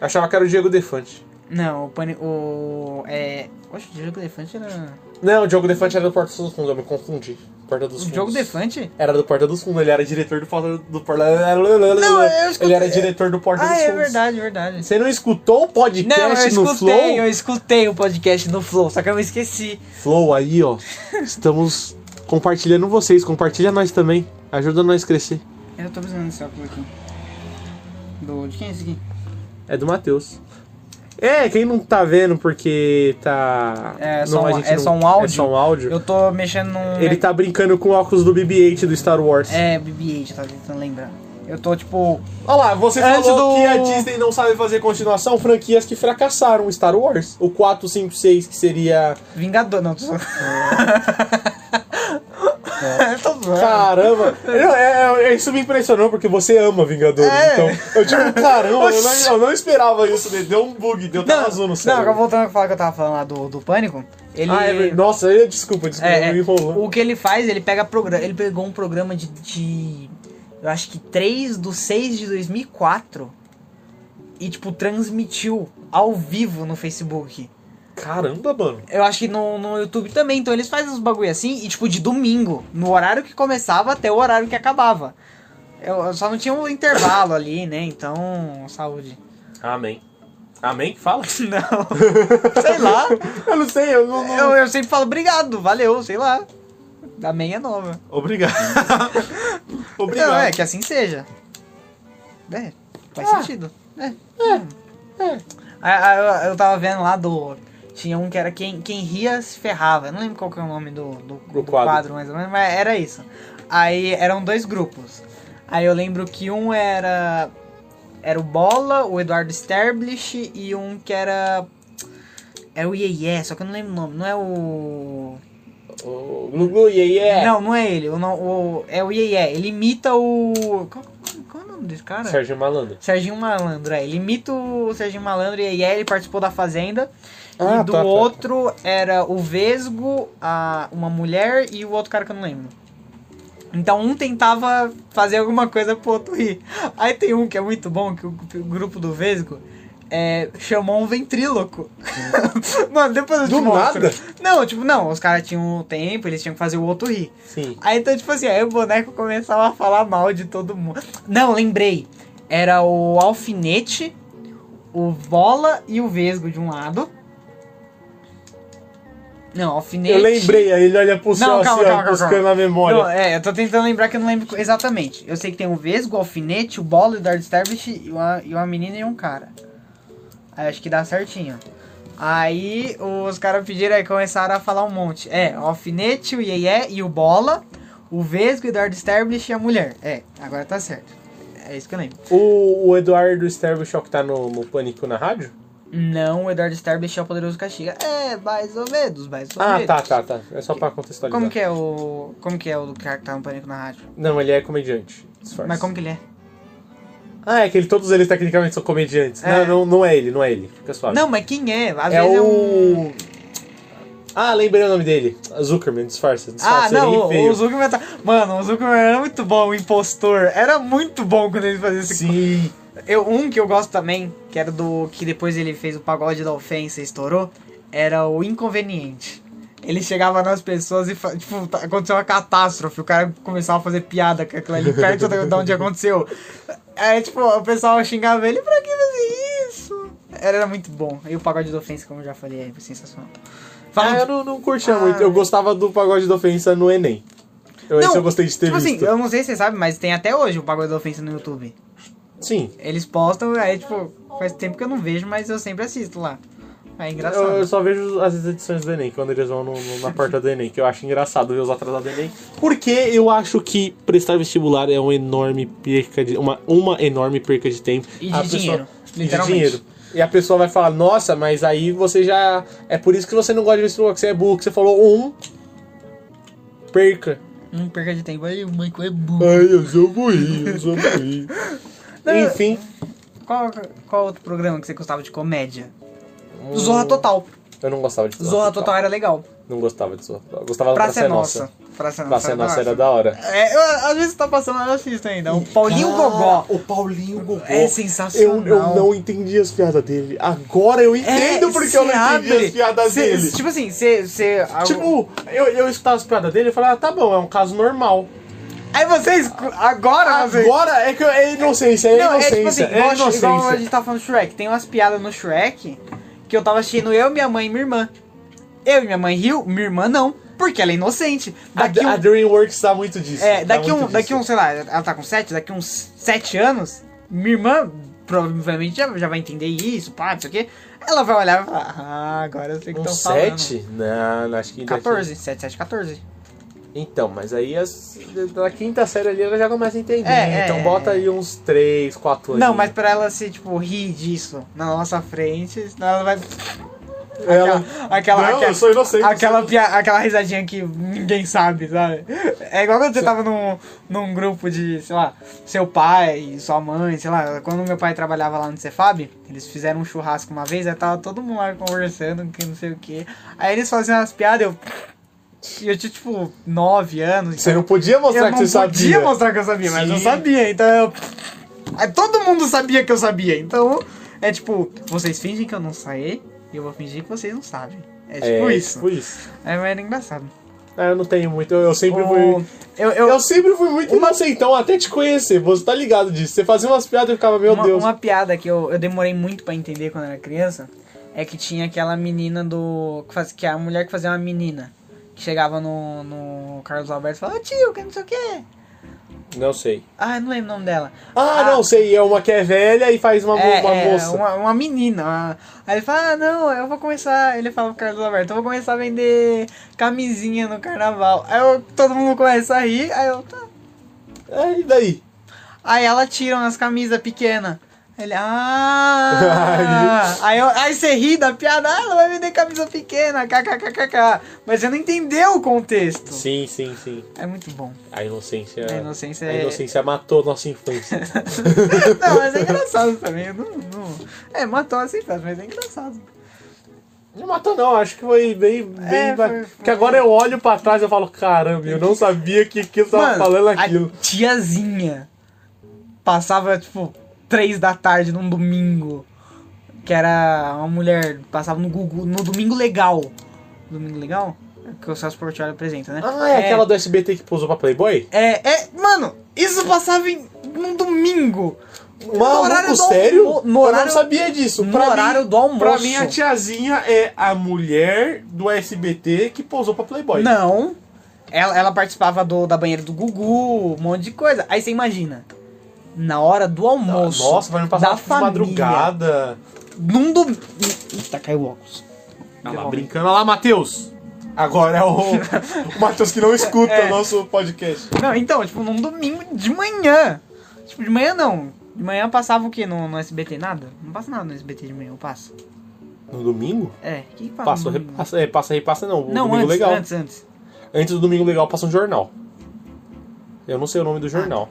Achava que era o Diego Defante. Não, o Pânico. O. É. Oxe, o Diogo Defante era. Não, o Diogo Defante era do Porta dos Fundos, eu me confundi. Porta dos O Fundos. Diogo Defante? Era do Porta dos Fundos, ele era diretor do Porta do Porta. Não, eu escutei- Ele era diretor do Porta Ah, dos é Fundos. verdade, verdade. Você não escutou o podcast Não, eu no escutei, Flow? eu escutei o podcast no Flow, só que eu esqueci. Flow aí, ó. Estamos compartilhando vocês, compartilha nós também. Ajuda nós a crescer. Eu tô precisando desse óculos aqui. Do. De quem é esse aqui? É do Matheus. É, quem não tá vendo porque tá. É só não, a um- gente é não- só um áudio? É só um áudio. Eu tô mexendo num. Ele tá brincando com o óculos do BB-8 do Star Wars. É, BB-8, tá tentando lembrar. Eu tô tipo. Olha lá, você Antes falou do- que a Disney não sabe fazer continuação, franquias que fracassaram. Star Wars, o 4, 5, 6, que seria... Vingador. Não, tô. Tô zoando. Caramba! Não, é, é- isso me impressionou, porque você ama Vingadores. É. Então, eu tipo, caramba, eu não, eu não esperava isso. né? Deu um bug, deu tela azul no Não, céu. agora voltando a falar que eu tava falando lá do, do Pânico. Ele. Ah, é. Nossa, eu- desculpa, desculpa, É, me é. enrolou. O que ele faz, ele pega programa. Ele pegou um programa de. de eu acho que 3 do 6 de 2004 e, tipo, transmitiu ao vivo no Facebook. Caramba, mano. Eu acho que no, no YouTube também. Então eles fazem uns bagulho assim e, tipo, de domingo, no horário que começava até o horário que acabava. Eu, eu só não tinha um intervalo ali, né? Então, saúde. Amém. Amém? Fala. Não. sei lá. Eu não sei, eu não... não- Eu, eu sempre falo obrigado, valeu, sei lá. Da meia nova. Obrigado. Obrigado. Não, é que assim seja. É, faz Ah. sentido. É. é. Aí, aí eu, eu tava vendo lá do. Tinha um que era quem, quem ria se ferrava. Eu não lembro qual que é o nome do, do, Do quadro. mais ou menos, mas era isso. Aí eram dois grupos. Aí eu lembro que um era. Era o Bola, o Eduardo Sterblish e um que era. Era o Iê, só que eu não lembro o nome. Não é o. O Glu yeah. Não, não é ele. O, o- é o Iê. Ele imita o. Qual, qual é o nome desse cara? Sérgio Malandro. Serginho Malandro, é. Ele imita o Serginho Malandro e aí ele participou da Fazenda. Ah, e do tá, tá. outro era o Vesgo, a, uma mulher e o outro cara que eu não lembro. Então um tentava fazer alguma coisa pro outro rir. Aí tem um que é muito bom, que o, o grupo do Vesgo é, chamou um ventríloco. Mano, depois eu te Do mostro. nada? Não, tipo, não, os caras tinham um tempo, eles tinham que fazer o outro rir. Sim. Aí então, tipo assim, aí o boneco começava a falar mal de todo mundo. Não, lembrei. Era o alfinete, o bola e o vesgo de um lado. Não, alfinete. Eu lembrei, aí ele olha pro céu Não, assim, calma, ó, calma, calma, buscando calma. a memória. Não, é, eu tô tentando lembrar que eu não lembro exatamente. Eu sei que tem o vesgo, o alfinete, o bola, o Dark Starfish e uma, e uma menina e um cara. Aí acho que dá certinho. Aí os caras pediram aí, começaram a falar um monte. É, o alfinete, o iê e o bola, o vesgo, o Dark Starfish e a mulher. É, agora tá certo. É isso que eu lembro. O, o Eduardo Sterbich, que tá no, no Pânico na rádio? Não, o Eduardo Starfish é o poderoso castiga. É, mais ou menos, mais ou Ah, menos. tá, tá, tá. É só pra contextualizar. Como que é o. Como que é o do cara que tá no pânico na rádio? Não, ele é comediante. Disfarce. Mas como que ele é? Ah, é que ele, todos eles tecnicamente são comediantes. É. Não, não, não é ele, não é ele. Fica suave. Não, mas quem é? Às é vezes o... é um. Ah, lembrei o nome dele. Zuckerman, disfarça. Ah, disfarça não, ele o, o Zuckerman tá. Mano, o Zuckerman era muito bom, o impostor. Era muito bom quando ele fazia esse. Sim. Eu, um que eu gosto também, que era do. que depois ele fez o pagode da ofensa e estourou, era o inconveniente. Ele chegava nas pessoas e, tipo, tá- aconteceu uma catástrofe. O cara começava a fazer piada com aquilo ali perto da- de onde aconteceu. Aí, tipo, o pessoal xingava ele, pra que fazer isso? Era muito bom. E o pagode da ofensa, como eu já falei, é sensacional. Falando Ah, eu não, não curtia Ah, muito. Eu gostava do pagode da ofensa no Enem. Eu, esse eu gostei de ter tipo visto. assim, eu não sei se você sabe, mas tem até hoje o pagode da ofensa no YouTube. Sim. Eles postam, aí tipo, faz tempo que eu não vejo, mas eu sempre assisto lá. É engraçado. Eu, eu só vejo as edições do Enem, quando eles vão no- no- na porta do Enem, que eu acho engraçado ver os atrasados do Enem. Porque eu acho que prestar vestibular é uma enorme perca de. Uma, uma enorme perca de tempo. E de A pessoa- dinheiro, de literalmente. dinheiro. E a pessoa vai falar, nossa, mas aí você já. É por isso que você não gosta de vestibular, que você é burro, que você falou um. Perca. Hum, perca de tempo. Aí o Michael é burro. Ai, eu sou burrinho, eu sou burrinho. Não, Enfim. Qual, qual outro programa que você gostava de comédia? Zorra Total. Eu não gostava de Zorra, Zorra Total era legal. Não gostava de Zorra Total. Eu gostava Praça Praça é é Nossa. Nossa. Praça é. Praça é era Nossa era da hora. É, eu, às vezes tá passando, eu assisto ainda. O Paulinho Cara, Gogó. O Paulinho Gogó. É Eu, sensacional. eu não entendi as piadas dele. Agora eu entendo porque eu não cê entendi abre, as piadas cê- dele. Tipo assim, você. Cê, Tipo, eu, eu escutava as piadas dele e falava, ah, tá bom, é um caso normal. Aí vocês. Agora vocês. Agora é que é inocência, é Não, é tipo inocência, assim, é, igual, igual a inocência. gente tava falando do Shrek. Tem umas piadas no Shrek que eu tava assistindo eu, minha mãe e minha irmã. Eu e minha mãe riu, minha irmã não. Porque ela é inocente. A, Daqui a um, DreamWorks dá muito disso. é, dá daqui muito um, daqui disso. um, sei lá, ela tá com 7, daqui uns 7 anos, minha irmã provavelmente já, já vai entender isso, pá, não sei o quê. Ela vai olhar e vai falar, ah, agora eu sei o que Um estão falando. 7? Não, não, acho que daqui- 14, 7, 7, 14. Então, mas aí as, da quinta série ali ela já começa a entender. É, então é, bota aí uns 3, 4 Não, mas pra ela se, tipo, rir disso na nossa frente, senão ela vai. Ela... Aquela, Não, aquela, eu sou inocente. aquela, pia- aquela risadinha que ninguém sabe, sabe? É igual quando você tava num, num grupo de, sei lá, seu pai, sua mãe, sei lá, quando meu pai trabalhava lá no Cefab, eles fizeram um churrasco uma vez, aí tava todo mundo lá conversando, que não sei o que. Aí eles faziam umas piadas, eu. E Eu tinha tipo 9 anos. Você não podia mostrar eu que não você podia sabia. mostrar que eu sabia, mas eu Sim. sabia, então eu. Todo mundo sabia que eu sabia, então é tipo, vocês fingem que eu não sei e eu vou fingir que vocês não sabem. É tipo é, isso. Tipo isso. É, mas era engraçado. Ah, eu não tenho muito, eu, eu sempre fui. Eu, eu, Eu sempre fui muito inocentão até te conhecer, você tá ligado disso. Você fazia umas piadas e eu ficava, meu uma, Deus. uma piada que eu, eu demorei muito pra entender quando era criança é que tinha aquela menina do. Que, faz, que é a mulher que fazia uma menina. Que chegava no, no Carlos Alberto e falava, "Ô, tio, que não sei o quê. Não sei. Ah, não lembro o nome dela. Ah, não sei, é uma que é velha e faz uma, É, uma é, moça. Uma, uma menina. uma- Aí ele fala, ah, não, eu vou começar. Ele fala pro Carlos Alberto, eu vou começar a vender camisinha no carnaval. Aí eu- todo mundo começa a rir, aí eu, tá. É, e daí? Aí ela tira umas camisas pequenas. Ele, ah! aí, eu- aí você ri da piada, ah, ela vai vender camisa pequena, kkkk. Mas você não entendeu o contexto. Sim, sim, sim. É muito bom. A inocência. A inocência a é- inocência matou nossa infância. não, mas é engraçado também. Não, não... É, matou assim, mas é engraçado. Não matou não, acho que foi bem. bem É, ba- foi- Porque agora eu olho pra trás e falo, caramba, eu não sabia que, que eu tava Mano, falando a aquilo. tiazinha passava, tipo, três da tarde num domingo. Que era uma mulher, passava no Google, no Domingo Legal. Domingo Legal? Que o Celso Portiolli apresenta, né? Ah, é, aquela do SBT que posou pra Playboy? É, é, mano, isso passava em, num domingo. Maluco, do sério? almo- no eu horário- não sabia disso. no Pra horário mim, do almoço. Pra mim, a tiazinha é a mulher do SBT que posou pra Playboy. Não. Ela, ela participava do, da banheira do Gugu, um monte de coisa. Aí você imagina, na hora do almoço. Nossa, vai me passar da de família, madrugada. Num domingo. Eita, caiu o óculos. Olha lá, brincando. Olha lá, Matheus. Agora é o, o Matheus que não escuta É. o nosso podcast. Não, então, tipo, num domingo de manhã. Tipo, de manhã não. De manhã passava o quê no, no SBT? Nada? Não passa nada no SBT de manhã, eu passo. No domingo? É, o que, que passa? Passa, no domingo? repassa, é, passa, repassa não. O Não, domingo antes, legal. antes, antes. Antes do domingo legal passa um jornal. Eu não sei o nome do jornal.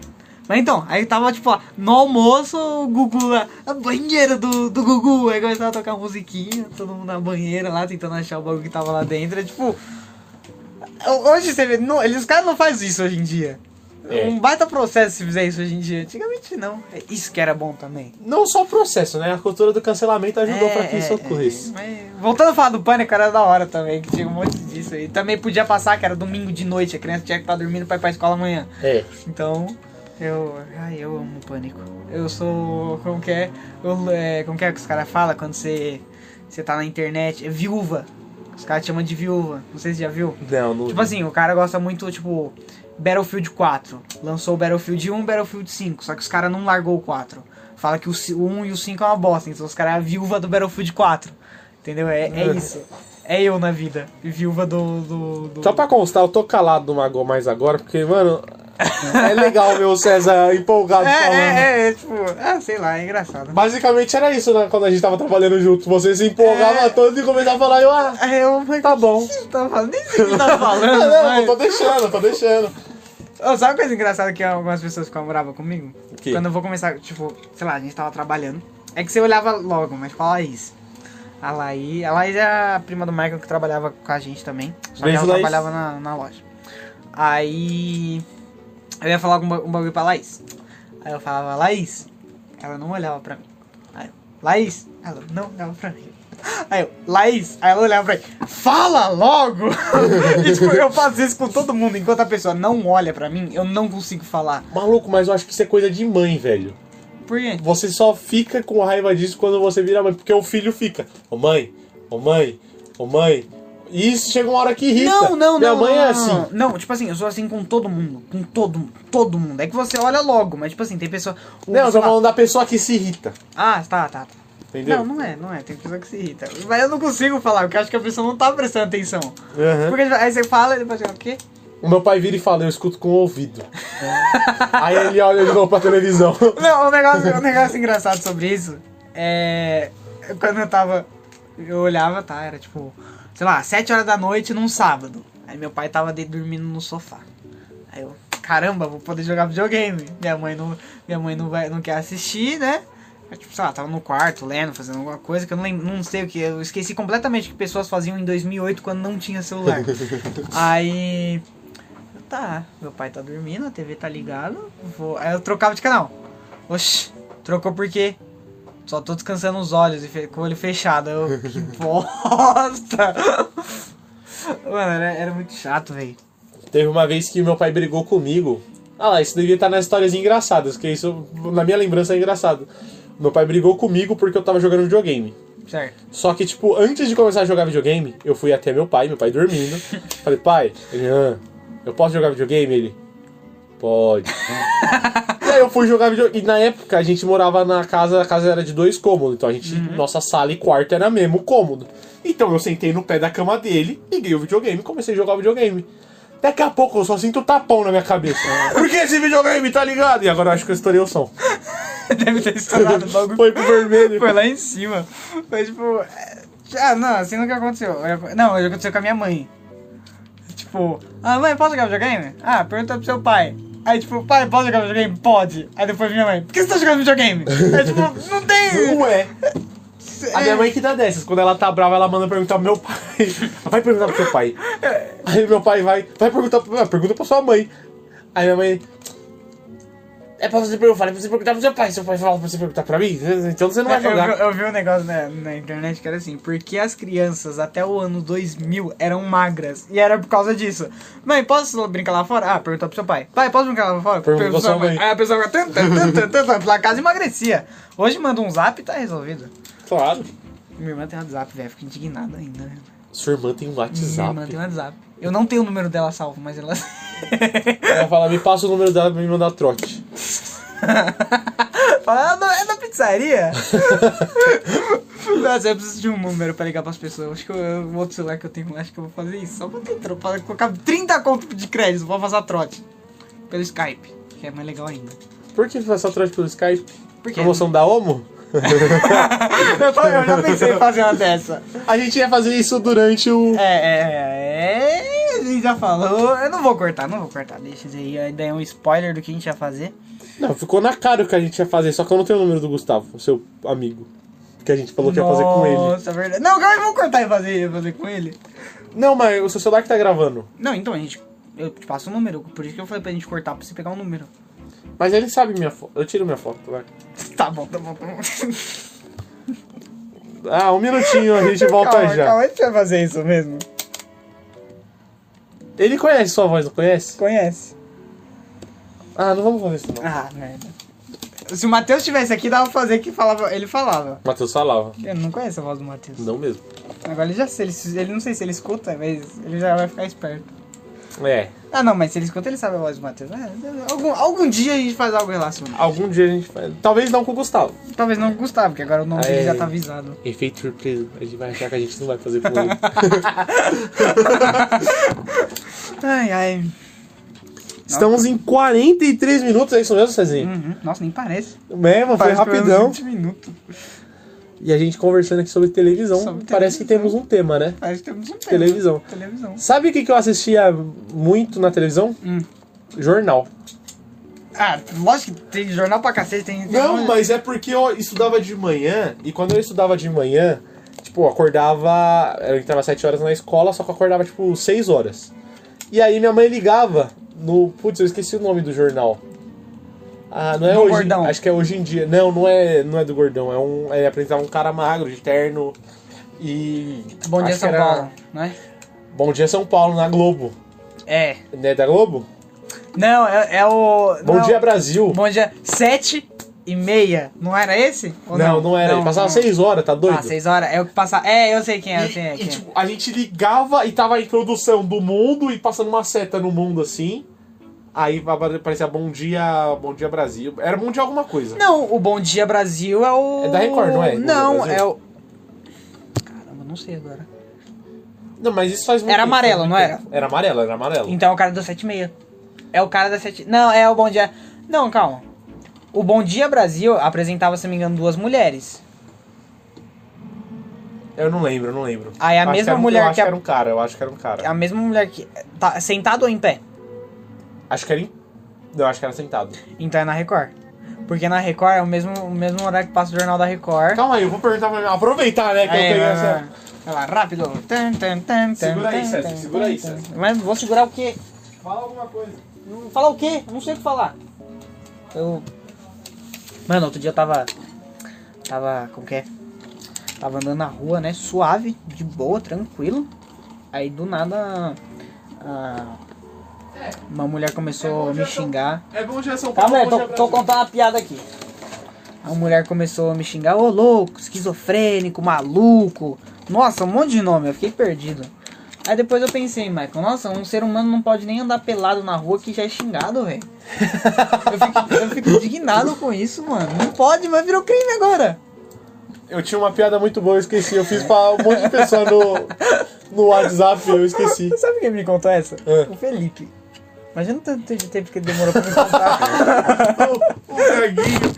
Mas então, aí tava tipo, ó, no almoço, o Gugu lá, a banheira do, do Gugu, aí começava a tocar musiquinha, todo mundo na banheira lá, tentando achar o bagulho que tava lá dentro, é tipo... Hoje você vê, não, eles, os caras não fazem isso hoje em dia. É. Um baita processo se fizer isso hoje em dia. Antigamente não. É Isso que era bom também. Não só o processo, né? A cultura do cancelamento ajudou pra que isso é, ocorresse. é. Voltando a falar do pânico, era da hora também, que tinha um monte disso aí. Também podia passar, que era domingo de noite, a criança tinha que estar dormindo pra ir pra escola amanhã. É. Então, eu. Ai, eu amo pânico. Eu sou. Como que é? Eu, é como que é que os caras falam quando você. Você tá na internet? É viúva. Os caras te chamam de viúva. Não sei se já viu. Não, não. Tipo assim, o cara gosta muito, tipo, Battlefield 4. Lançou o Battlefield 1 e o Battlefield 5. Só que os caras não largou o 4. Fala que o, ci- o 1 e o 5 é uma bosta. Então os caras é a viúva do Battlefield 4. Entendeu? É, é isso. É eu na vida. Viúva do. do, do- Só pra constar, eu tô calado do Mago mais agora, porque, mano, é legal ver o César empolgado É, falando. é, é, é, tipo, ah, sei lá, é engraçado. Basicamente era isso, né? Quando a gente tava trabalhando junto. Você se empolgava É. todo e começava a falar, eu, ah, eu falei, tá bom. que tá falando? Nem sei o que tá falando. não, mas- eu tô deixando, tô deixando. Ô, sabe uma coisa engraçada que algumas pessoas ficam bravas comigo? O quê? Quando eu vou começar, tipo, sei lá, a gente tava trabalhando. É que você olhava logo, mas fala isso. A Laís, a Laís é a prima do Michael que trabalhava com a gente também. Só que Beijo, ela Laís. trabalhava na, na loja. Aí eu ia falar um, ba- um bagulho pra Laís. Aí eu falava, Laís. Ela não olhava pra mim. Aí eu, Laís. Ela não olhava pra mim. Aí eu, Laís. Aí ela olhava pra mim. Fala logo! e tipo, eu faço isso com todo mundo. Enquanto a pessoa não olha pra mim, eu não consigo falar. Maluco, mas eu acho que isso é coisa de mãe, velho. Por quê? Você só fica com raiva disso quando você vira mãe, porque o filho fica. Ô mãe, ô mãe, ô mãe. E isso chega uma hora que irrita. Não, não, Minha não. mãe não, é não, assim. Não, tipo assim, eu sou assim com todo mundo. Com todo, todo mundo. É que você olha logo, mas tipo assim, tem pessoa. o- Não, eu tô lá- falando da pessoa que se irrita. Ah, tá, tá, tá. Entendeu? Não, não é, não é. Tem pessoa que se irrita. Mas eu não consigo falar, porque eu acho que a pessoa não tá prestando atenção. Aham. Porque tipo, aí você fala e depois você, o quê? O meu pai vira e fala, eu escuto com o ouvido. Aí ele olha de novo pra televisão. Não, um negócio, um negócio engraçado sobre isso é. Quando eu tava. Eu olhava, tá? Era tipo, sei lá, 7 horas da noite num sábado. Aí meu pai tava de, dormindo no sofá. Aí eu, caramba, vou poder jogar videogame. Minha mãe não, minha mãe não, vai, não quer assistir, né? Aí, tipo, sei lá, tava no quarto lendo, fazendo alguma coisa que eu não, lembro, não sei o que. Eu esqueci completamente o que pessoas faziam em 2008 quando não tinha celular. Aí. Tá, meu pai tá dormindo, a TV tá ligada. Vou... Aí eu trocava de canal. Oxi, trocou por quê? Só tô descansando os olhos e com o olho fechado. Eu, que bosta! Mano, era, era muito chato, velho. Teve uma vez que meu pai brigou comigo. Ah lá, isso devia estar nas histórias engraçadas, que isso, na minha lembrança, é engraçado. Meu pai brigou comigo porque eu tava jogando videogame. Certo. Só que, tipo, antes de começar a jogar videogame, eu fui até meu pai, meu pai dormindo. Falei, pai, ele, ah, eu posso jogar videogame? Ele, pode. e aí eu fui jogar videogame. E na época a gente morava na casa, a casa era de dois cômodos. Então a gente, nossa sala e quarto era mesmo cômodo. Então eu sentei no pé da cama dele, liguei o videogame e comecei a jogar o videogame. Daqui a pouco eu só sinto tapão na minha cabeça. Por que esse videogame, tá ligado? E agora eu acho que eu estourei o som. Deve ter estourado logo. Foi pro vermelho. Foi lá em cima. Foi tipo. é, Ah, não, assim nunca aconteceu. Eu- Não, aconteceu com a minha mãe. Tipo, ah, mãe, posso jogar videogame? Ah, pergunta pro seu pai. Aí, tipo, pai, posso jogar videogame? Pode. Aí depois minha mãe, por que você tá jogando videogame? Aí, tipo, não tem. Ué. A minha mãe que dá dessas. Quando ela tá brava, ela manda perguntar pro meu pai. Vai perguntar pro seu pai. Aí meu pai vai. Vai perguntar pro. ah, Pergunta pra sua mãe. Aí minha mãe. É pra você perguntar. Eu pra você perguntar pro seu pai. Seu pai falou pra você perguntar pra mim? Então você não vai Eu, jogar. eu- eu vi um negócio na, na internet que era assim, porque as crianças até o ano 2000 eram magras. E era por causa disso. Mãe, posso brincar lá fora? Ah, perguntou pro seu pai. Pai, posso brincar lá fora? Perguntou Perguntou pra sua mãe. Aí a pessoa fica pela casa emagrecia. Hoje manda um zap e tá resolvido. Claro. Minha irmã tem WhatsApp, velho. Fico indignada ainda. né? Sua irmã tem um Minha WhatsApp. irmã tem WhatsApp. Eu não tenho o número dela salvo, mas ela. Ela fala, me passa o número dela pra me mandar trote. Fala, ah, é da pizzaria? Nossa, eu preciso de um número pra ligar pras pessoas. Acho que eu- o outro celular que eu tenho, acho que eu vou fazer isso. Só pra ter pra colocar 30 conto de crédito, vou passar trote. Pelo Skype, que é mais legal ainda. Por que passar trote pelo Skype? Por quê? Promoção da Omo? eu, eu já pensei em fazer uma dessa. A gente ia fazer isso durante o. É, é, é. A gente já falou. Eu não vou cortar, não vou cortar. Deixa isso aí. Aí daí é um spoiler do que a gente ia fazer. Não, ficou na cara o que a gente ia fazer, só que eu não tenho o número do Gustavo, seu amigo. Que a gente falou que ia fazer com ele. Nossa, é verdade. Não, calma, vamos cortar e fazer, fazer com ele. Não, mas o seu celular que tá gravando. Não, então a gente. Eu te passo o número. Por isso que eu falei pra gente cortar pra você pegar o número. Mas ele sabe minha foto. Eu tiro minha foto, vai. Tá bom, tá bom, tá bom. Ah, um minutinho, a gente volta calma, já. Calma, a gente vai fazer isso mesmo. Ele conhece sua voz, não conhece? Conhece. Ah, não vamos fazer isso não. Ah, merda. Se o Matheus estivesse aqui, dava pra fazer que falava, ele falava. Matheus falava. Eu não conheço a voz do Matheus. Não mesmo. Agora ele já sei, ele, ele não sei se ele escuta, mas ele já vai ficar esperto. É. Ah, não, mas se ele escuta, ele sabe a voz do Matheus. É, algum, algum dia a gente faz algo relacionado. Algum dia a gente faz. Talvez não com o Gustavo. Talvez não com o Gustavo, porque agora o nome dele é. já tá avisado. Efeito surpresa. A gente vai achar que a gente não vai fazer com ele. Ai, ai. Estamos em 43 minutos, é isso mesmo, Cezinho? Uhum. Nossa, nem parece. Mesmo, foi Parece rapidão. 20 minutos. E a gente conversando aqui sobre televisão. Sobre Parece que televisão. temos um tema, né? Parece que temos um tema. Televisão. Televisão. Sabe o que, que eu assistia muito na televisão? Hum. Jornal. Ah, lógico que tem jornal pra cacete, tem... tem monte- mas é porque eu estudava de manhã, e quando eu estudava de manhã, tipo, eu acordava. Eu entrava às 7 horas na escola, só que eu acordava, tipo, 6 horas. E aí minha mãe ligava no. Putz, eu esqueci o nome do jornal. Ah, não é Do hoje. Gordão. Acho que é hoje em dia. Não, não é, não é do gordão. É um. É apresentar um cara magro, de terno. E. Bom dia, São era Paulo, não é? Bom dia São Paulo, na Globo. É. Né, da Globo? Não, é, é o. Bom não, dia Brasil. Bom dia. Sete e meia. Não era esse? Ou não, não, era. Ele passava não. 6 horas, tá doido? Ah, seis horas. É o que passa. É, eu sei quem é, E, quem é. tipo, a gente ligava e tava a introdução do mundo e passando uma seta no mundo assim. Aí aparecia Bom Dia, Bom Dia Brasil. Era Bom Dia alguma coisa. Não, o Bom Dia Brasil é o. É da Record, não é? Não, é o. Caramba, não sei agora. Não, mas isso faz muito Era amarelo, não era? Era amarelo, era amarelo. Então é o cara do 7 e meia. É o cara da 7. Não, é o Bom Dia. Não, calma. O Bom Dia Brasil apresentava, se não me engano, duas mulheres. Eu não lembro, eu não lembro. Aí a Eu acho mesma que era um- mulher eu acho que a- era um cara, eu acho que era um cara. A mesma mulher que. Tá sentado ou em pé? Acho que era em... Não, acho que era sentado. Então é na Record. Porque na Record é o mesmo, o mesmo horário que passa o jornal da Record. Calma aí, eu vou perguntar pra mim. Aproveitar, né, que eu tenho essa... vai. Lá, rápido. Tan, tan, tan, Segura aí, César, segura aí, César. Mas vou segurar o quê? Fala alguma coisa. Falar o quê? Eu não sei o que falar. Eu. Mano, outro dia eu tava. Tava. Como que é? Tava andando na rua, né? Suave, de boa, tranquilo. Aí do nada. ah, uma mulher começou a me xingar. É Bom Dia São Paulo, Calma aí, tô, tô contando uma piada aqui. A mulher começou a me xingar, ô louco, esquizofrênico, maluco. Nossa, um monte de nome, eu fiquei perdido. Aí depois eu pensei, Michael, nossa, um ser humano não pode nem andar pelado na rua que já é xingado, velho. eu, fico, eu fico indignado com isso, mano. Não pode, mas virou crime agora. Eu tinha uma piada muito boa, eu esqueci. Eu fiz pra um monte de pessoa no, no WhatsApp, eu esqueci. Sabe quem me contou essa? É. O Felipe. Imagina o tanto de tempo que ele demorou pra me contar. o Gaguinho.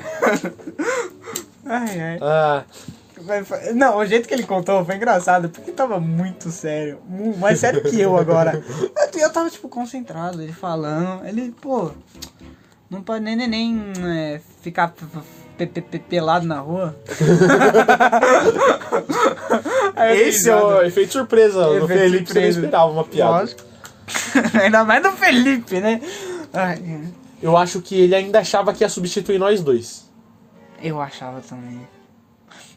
ai, ai. Ah, Não, o jeito que ele contou foi engraçado, porque tava muito sério. mu- Mais sério que eu agora. Eu, eu tava, tipo, concentrado, ele falando. Ele, pô, não pode nem neném é, ficar p- p- pe- pelado na rua. Aí eu dei esse é o efeito surpresa. Efeito Felipe você não surpresa. esperava uma piada. Lógico. Ainda mais do Felipe, né? Ai, Eu acho que ele ainda achava que ia substituir nós dois. eu achava também.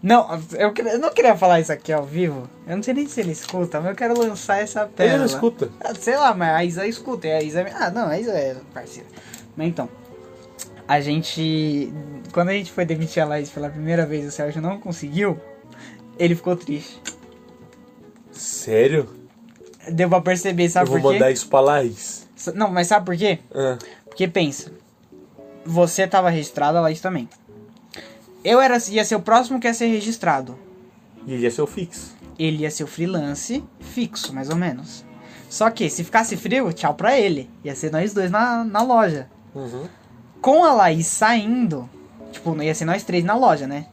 Não, eu, eu não queria falar isso aqui ao vivo. Eu não sei nem se ele escuta, mas eu quero lançar essa pérola. Ele não escuta. Ah, Sei lá, mas a Isa escuta. A Isa... Ah, não, a Isa é parceira. Mas então, a gente... Quando a gente foi demitir a Laís pela primeira vez o Sérgio não conseguiu, ele ficou triste. Sério? Deu pra perceber, sabe eu vou por quê? mandar isso pra Laís. Não, mas sabe por quê? Ah, Porque pensa, você tava registrado, a Laís também. Eu era, ia ser o próximo que ia ser registrado. e ele ia ser o fixo. Ele ia ser o freelance fixo, mais ou menos. Só que, se ficasse frio, tchau pra ele. Ia ser nós dois na, na loja. Uhum. Com a Laís saindo, tipo, ia ser nós três na loja, né?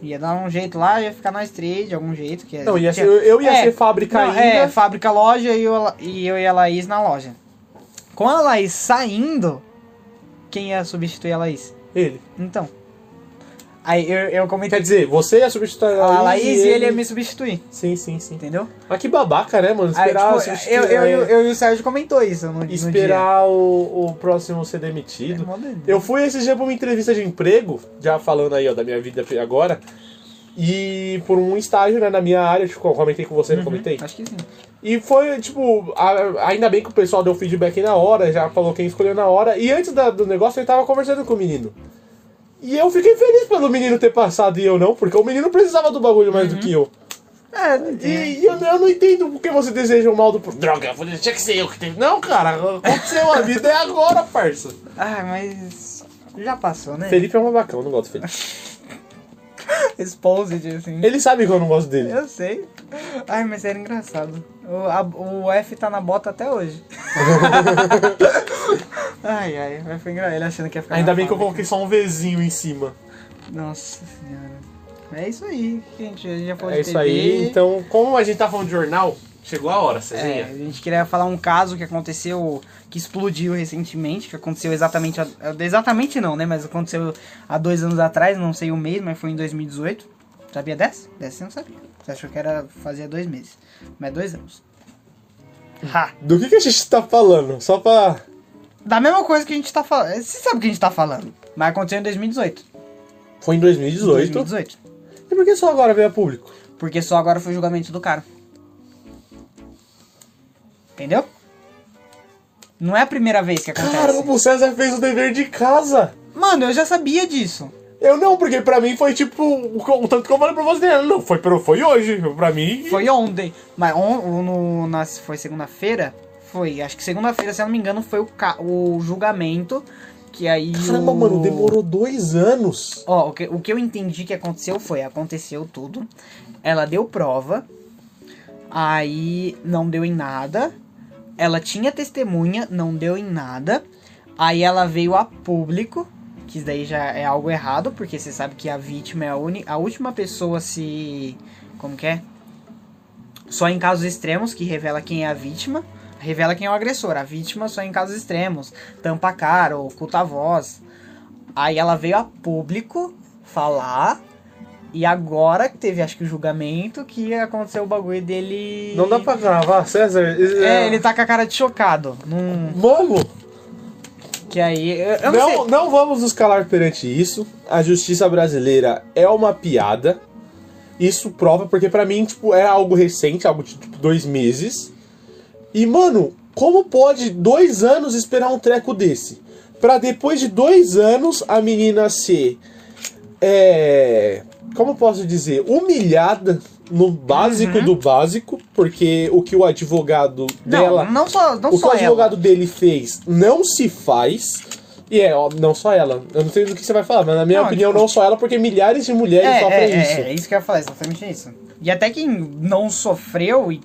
Ia dar um jeito lá, ia ficar nós três de algum jeito. Que Não, ia ser, eu ia É, ser fábrica não, ainda. É, fábrica, loja e eu, e eu e a Laís na loja. Com a Laís saindo, quem ia substituir a Laís? Ele. Então. Aí eu, eu comentei Quer dizer, você ia substituir a Laís e ele ia me substituir, Sim, sim, sim. entendeu? Mas que babaca, né, mano? Aí, Esperar, tipo, substituir- eu, eu, eu, eu e o Sérgio comentou isso no, no esperar o, o próximo ser demitido. É doideira. Eu fui esse dia pra uma entrevista de emprego, já falando aí, ó, da minha vida agora. E por um estágio, né, na minha área, tipo, eu comentei com você, não comentei? Acho que sim. E foi, tipo, a- ainda bem que o pessoal deu feedback na hora, já falou quem escolheu na hora. E antes da- do negócio, ele tava conversando com o menino. E eu fiquei feliz pelo menino ter passado e eu não, porque o menino precisava do bagulho mais do que eu. É, E, eu, eu não entendo por que você deseja o mal do. Droga, eu falei, tinha que ser eu que teve. Não, cara, aconteceu a vida é agora, parça. Ah, mas. Já passou, né? Felipe é um babacão, eu não gosto do Felipe. Exposed, assim. Ele sabe que eu não gosto dele. Eu sei. Ai, mas era engraçado. O, a- o F tá na bota até hoje. ai, ai, mas foi engraçado. Ele achando que ia ficar Ainda bem que eu coloquei só um Vzinho em cima. Nossa senhora. É isso aí, gente. A gente já falou É de isso TV. aí. Então, como a gente tá falando de jornal, chegou a hora, É, Cezinha. a gente queria falar um caso que aconteceu, que explodiu recentemente, que aconteceu exatamente, exatamente não, né, mas aconteceu há dois anos atrás, não sei o mês, mas foi em 2018. Sabia dessa? Dessa você não sabia. Você achou que era fazia dois meses. Mas é dois anos. Ha! Do que, que a gente tá falando? Só pra. Da mesma coisa que a gente tá falando. Você sabe o que a gente tá falando. Mas aconteceu em 2018. Foi em 2018. 2018. E por que só agora veio a público? Porque só agora foi o julgamento do cara. Entendeu? Não é a primeira vez que acontece. Caramba, o César fez o dever de casa. Mano, eu já sabia disso. Eu não, porque pra mim foi tipo. O tanto que eu falei pra você. Não, foi, foi hoje. Pra mim. Foi ontem. Mas on, no, na, foi segunda-feira? Foi. Acho que segunda-feira, se eu não me engano, foi o, ca- o julgamento. Que aí. Caramba, o... mano, demorou dois anos. Ó, o que, o que eu entendi que aconteceu foi, aconteceu tudo. Ela deu prova. Aí não deu em nada. Ela tinha testemunha, não deu em nada. Aí ela veio a público, que daí já é algo errado, porque você sabe que a vítima é a, uni, a última pessoa a se. Como que é? Só em casos extremos que revela quem é a vítima. Revela quem é o agressor. A vítima só em casos extremos. Tampa a cara, oculta a voz. Aí ela veio a público falar. E agora que teve, acho que o julgamento, que aconteceu o bagulho dele. Não dá pra gravar, César? É, ele tá com a cara de chocado. Num... Vamos! Que aí. Eu, não, Não, não vamos nos calar perante isso. A justiça brasileira é uma piada. Isso prova, porque pra mim, tipo, era algo recente, algo de tipo, dois meses. E, mano, como pode dois anos esperar um treco desse? Pra depois de dois anos a menina ser. É. Como posso dizer? Humilhada no básico do básico, porque o que o advogado Não, dela não só, não o que o advogado ela. dele fez não se faz. E é, ó, não só ela. Eu não sei do que você vai falar, mas na minha Não, opinião, tipo- não só ela, porque milhares de mulheres É, sofrem é, isso. é, é isso que eu ia falar, exatamente isso. E até quem não sofreu e,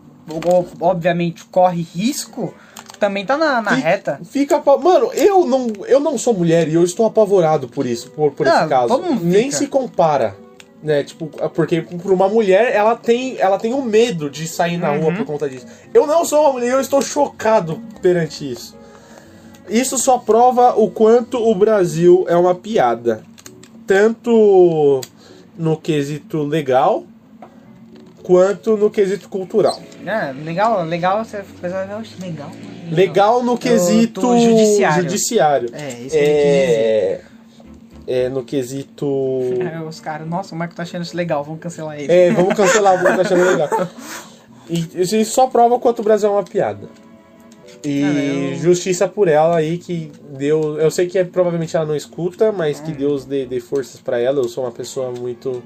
obviamente, corre risco, também tá na, na Fi- reta. Fica. Mano, eu não, eu não sou mulher e eu estou apavorado por isso, por, por esse caso. Nem fica. se compara. Né, tipo, porque pra uma mulher, ela tem, ela tem o medo de sair na rua Uhum. por conta disso. Eu não sou uma mulher, eu estou chocado perante isso. Isso só prova o quanto o Brasil é uma piada. Tanto no quesito legal, quanto no quesito cultural. É, legal, legal, você pessoal vai, "Oxe, legal. Legal no quesito do judiciário. judiciário. É, isso que ele quis dizer. É, no quesito. É, os caras, nossa, o Marco tá achando isso legal, vamos cancelar ele. É, vamos cancelar, vamos achando legal. E isso só prova quanto o Brasil é uma piada. E Cara, eu- justiça por ela aí, que Deus. Eu sei que é, provavelmente ela não escuta, mas Hum. que Deus dê, dê forças pra ela. Eu sou uma pessoa muito.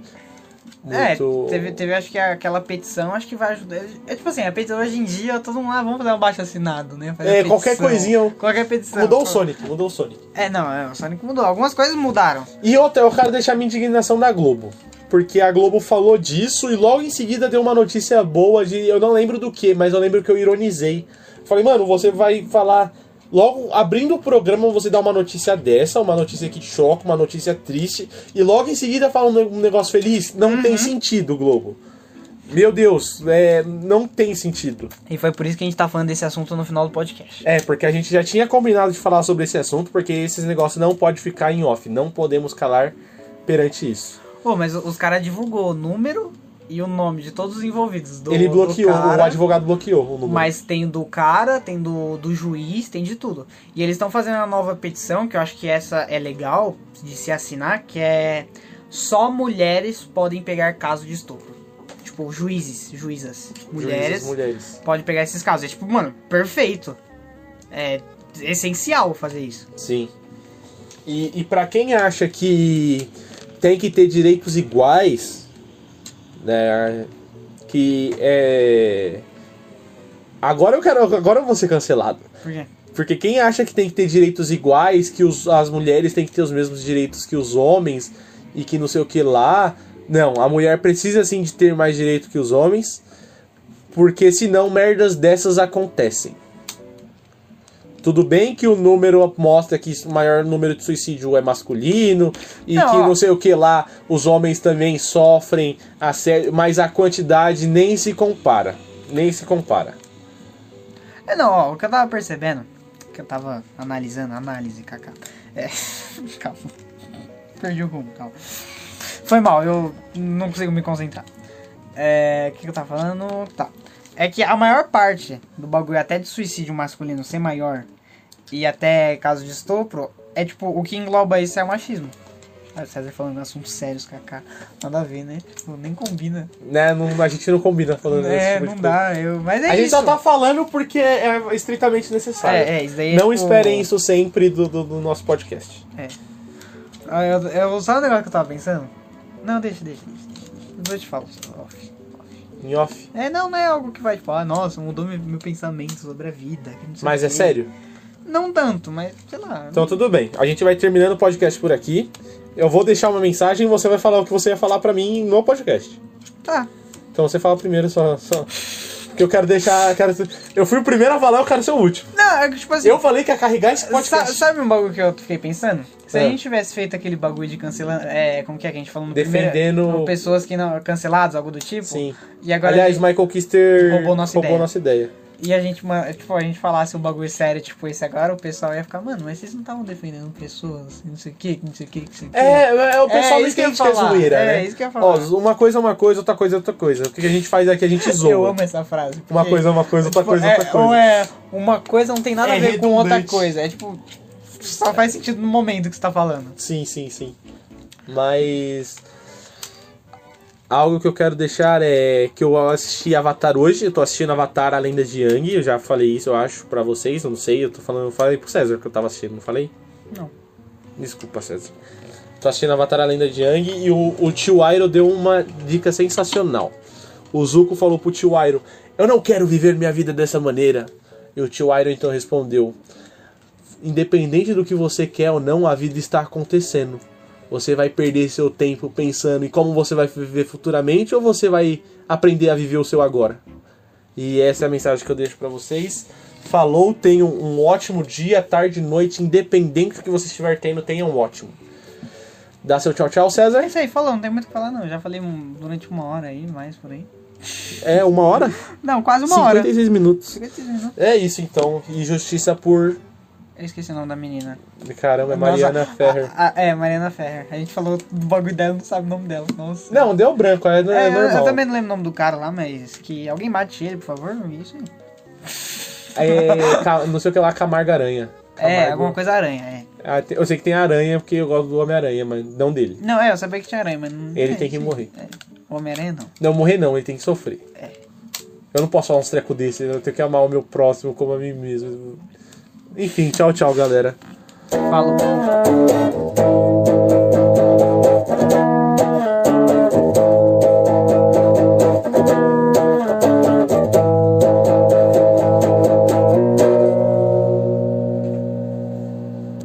É, Muito. teve, teve acho que aquela petição, acho que vai ajudar. É tipo assim, a petição hoje em dia, todo mundo, ah, vamos fazer um baixo assinado, né? Fazer É, a qualquer petição. coisinha. Qualquer petição. Mudou o Sonic, mudou o Sonic. É, não, é, o Sonic mudou. Algumas coisas mudaram. E outra, eu quero deixar minha indignação da Globo. Porque a Globo falou disso e logo em seguida deu uma notícia boa de. Eu não lembro do que, mas eu lembro que eu ironizei. Falei, mano, você vai falar. Logo, abrindo o programa, você dá uma notícia dessa, uma notícia que choca, uma notícia triste, e logo em seguida fala um ne- negócio feliz. Não tem sentido, Globo. Meu Deus, é, não tem sentido. E foi por isso que a gente tá falando desse assunto no final do podcast. É, porque a gente já tinha combinado de falar sobre esse assunto, porque esses negócios não pode ficar em off. Não podemos calar perante isso. Pô, mas os caras divulgou o número e o nome de todos os envolvidos. Do, Ele do bloqueou, cara, o advogado bloqueou o número. Mas tem do cara, tem do, do juiz, tem de tudo. E eles estão fazendo uma nova petição, que eu acho que essa é legal de se assinar, que é só mulheres podem pegar caso de estupro. Tipo, juízes, juízas, mulheres Juízes, mulheres. podem pegar esses casos. É tipo, mano, perfeito. É essencial fazer isso. Sim. E, e para quem acha que tem que ter direitos iguais, né? Que é. Agora eu quero. Agora eu vou ser cancelado. Por quê? Porque quem acha que tem que ter direitos iguais, que os, as mulheres têm que ter os mesmos direitos que os homens e que não sei o que lá. Não, a mulher precisa sim de ter mais direito que os homens, porque senão merdas dessas acontecem. Tudo bem que o número mostra que o maior número de suicídio é masculino e Não, que não sei o que lá, os homens também sofrem assédio, mas a quantidade nem se compara. Nem se compara. É, não, ó, o que eu tava percebendo, que eu tava analisando, análise, kaká. É, calma. Perdi o rumo, calma. Foi mal, eu não consigo me concentrar. É. O que, que eu tava falando? Tá. É que a maior parte do bagulho, até de suicídio masculino ser maior, e até caso de estupro, é tipo, o que engloba isso é o machismo. Ah, o César falando assuntos sérios, kaká. Nada a ver, né? Tipo, nem combina. Né, não, a gente não combina falando É, tipo de não coisa. dá. Eu... Mas é A gente isso. só tá falando porque é estritamente necessário. É, é, isso daí é não tipo- esperem isso sempre do, do, do nosso podcast. Ah, eu, eu, sabe o negócio que eu tava pensando? Não, deixa, deixa, deixa. Depois eu te falo. Off. Em off. É, não, não é algo que vai, tipo, ah, nossa, mudou meu, meu pensamento sobre a vida. Mas é sério? Não tanto, mas sei lá. Então tudo bem. A gente vai terminando o podcast por aqui. Eu vou deixar uma mensagem e você vai falar o que você ia falar pra mim no podcast. Tá. Então você fala primeiro só. só. Porque eu quero deixar. Quero... Eu fui o primeiro a falar, eu quero ser o último. Não, é que tipo assim. Eu falei que ia carregar esse podcast. sabe um bagulho que eu fiquei pensando? Se É. a gente tivesse feito aquele bagulho de cancelar. É, como que é que a gente falou no Defendendo- primeiro? Pessoas que não. canceladas, algo do tipo. Sim. E agora. Aliás, Michael Kister Roubou nossa ideia. nossa ideia. E a gente, tipo, a gente falasse um bagulho sério, tipo esse agora, o pessoal ia ficar, mano, mas vocês não estavam defendendo pessoas, não sei o que, não sei o que, não sei o que. É, é, o pessoal É, não isso que é zoeira, É, né? isso que eu ia falar. Ó, uma coisa é uma coisa, outra coisa é outra coisa. O que a gente faz é que a gente zoa. Eu amo essa frase. Uma coisa é uma coisa, outra tipo, coisa é é, outra coisa. Ou é uma coisa não tem nada É a ver com outra redundante. coisa. É tipo, só faz sentido no momento que você tá falando. Sim, sim, sim. Mas. Algo que eu quero deixar é que eu assisti Avatar hoje. Eu tô assistindo Avatar A Lenda de Yang. Eu já falei isso, eu acho, pra vocês. Eu não sei, eu tô falando. Eu falei pro César que eu tava assistindo, não falei? Não. Desculpa, César. Tô assistindo Avatar A Lenda de Yang e o, o tio Airo deu uma dica sensacional. O Zuko falou pro tio Airo: Eu não quero viver minha vida dessa maneira. E o tio Airo então respondeu: Independente do que você quer ou não, a vida está acontecendo. Você vai perder seu tempo pensando em como você vai viver futuramente ou você vai aprender a viver o seu agora. E essa é a mensagem que eu deixo pra vocês. Falou, tenham um ótimo dia, tarde, noite, independente do que você estiver tendo, tenham um ótimo. Dá seu tchau, tchau, É César. isso aí, falou, não tem muito o que falar não. Já falei durante uma hora aí, mais por aí. É uma hora? Não, quase uma hora. 56 minutos. 56 minutos. É isso então. E justiça por. Eu esqueci o nome da menina. Caramba, é Mariana Nossa, Ferrer. a- a- é, Mariana Ferrer. A gente falou do bagulho dela, não sabe o nome dela. Nossa. Não, deu branco, é, É, é eu- normal. eu também não lembro o nome do cara lá, mas que alguém bate ele, por favor. Isso aí. É, não sei o que lá, Camargo Aranha. É, Camargo. alguma coisa aranha, é. Ah, Eu sei que tem aranha porque eu gosto do Homem-Aranha, mas não dele. Não, é, eu sabia que tinha aranha, mas não. Ele é, tem que morrer. É. Homem-Aranha não. Não, morrer não, ele tem que sofrer. É. Eu não posso falar uns trecos desses, eu tenho que amar o meu próximo como a mim mesmo. Enfim, tchau, tchau, galera. Falou.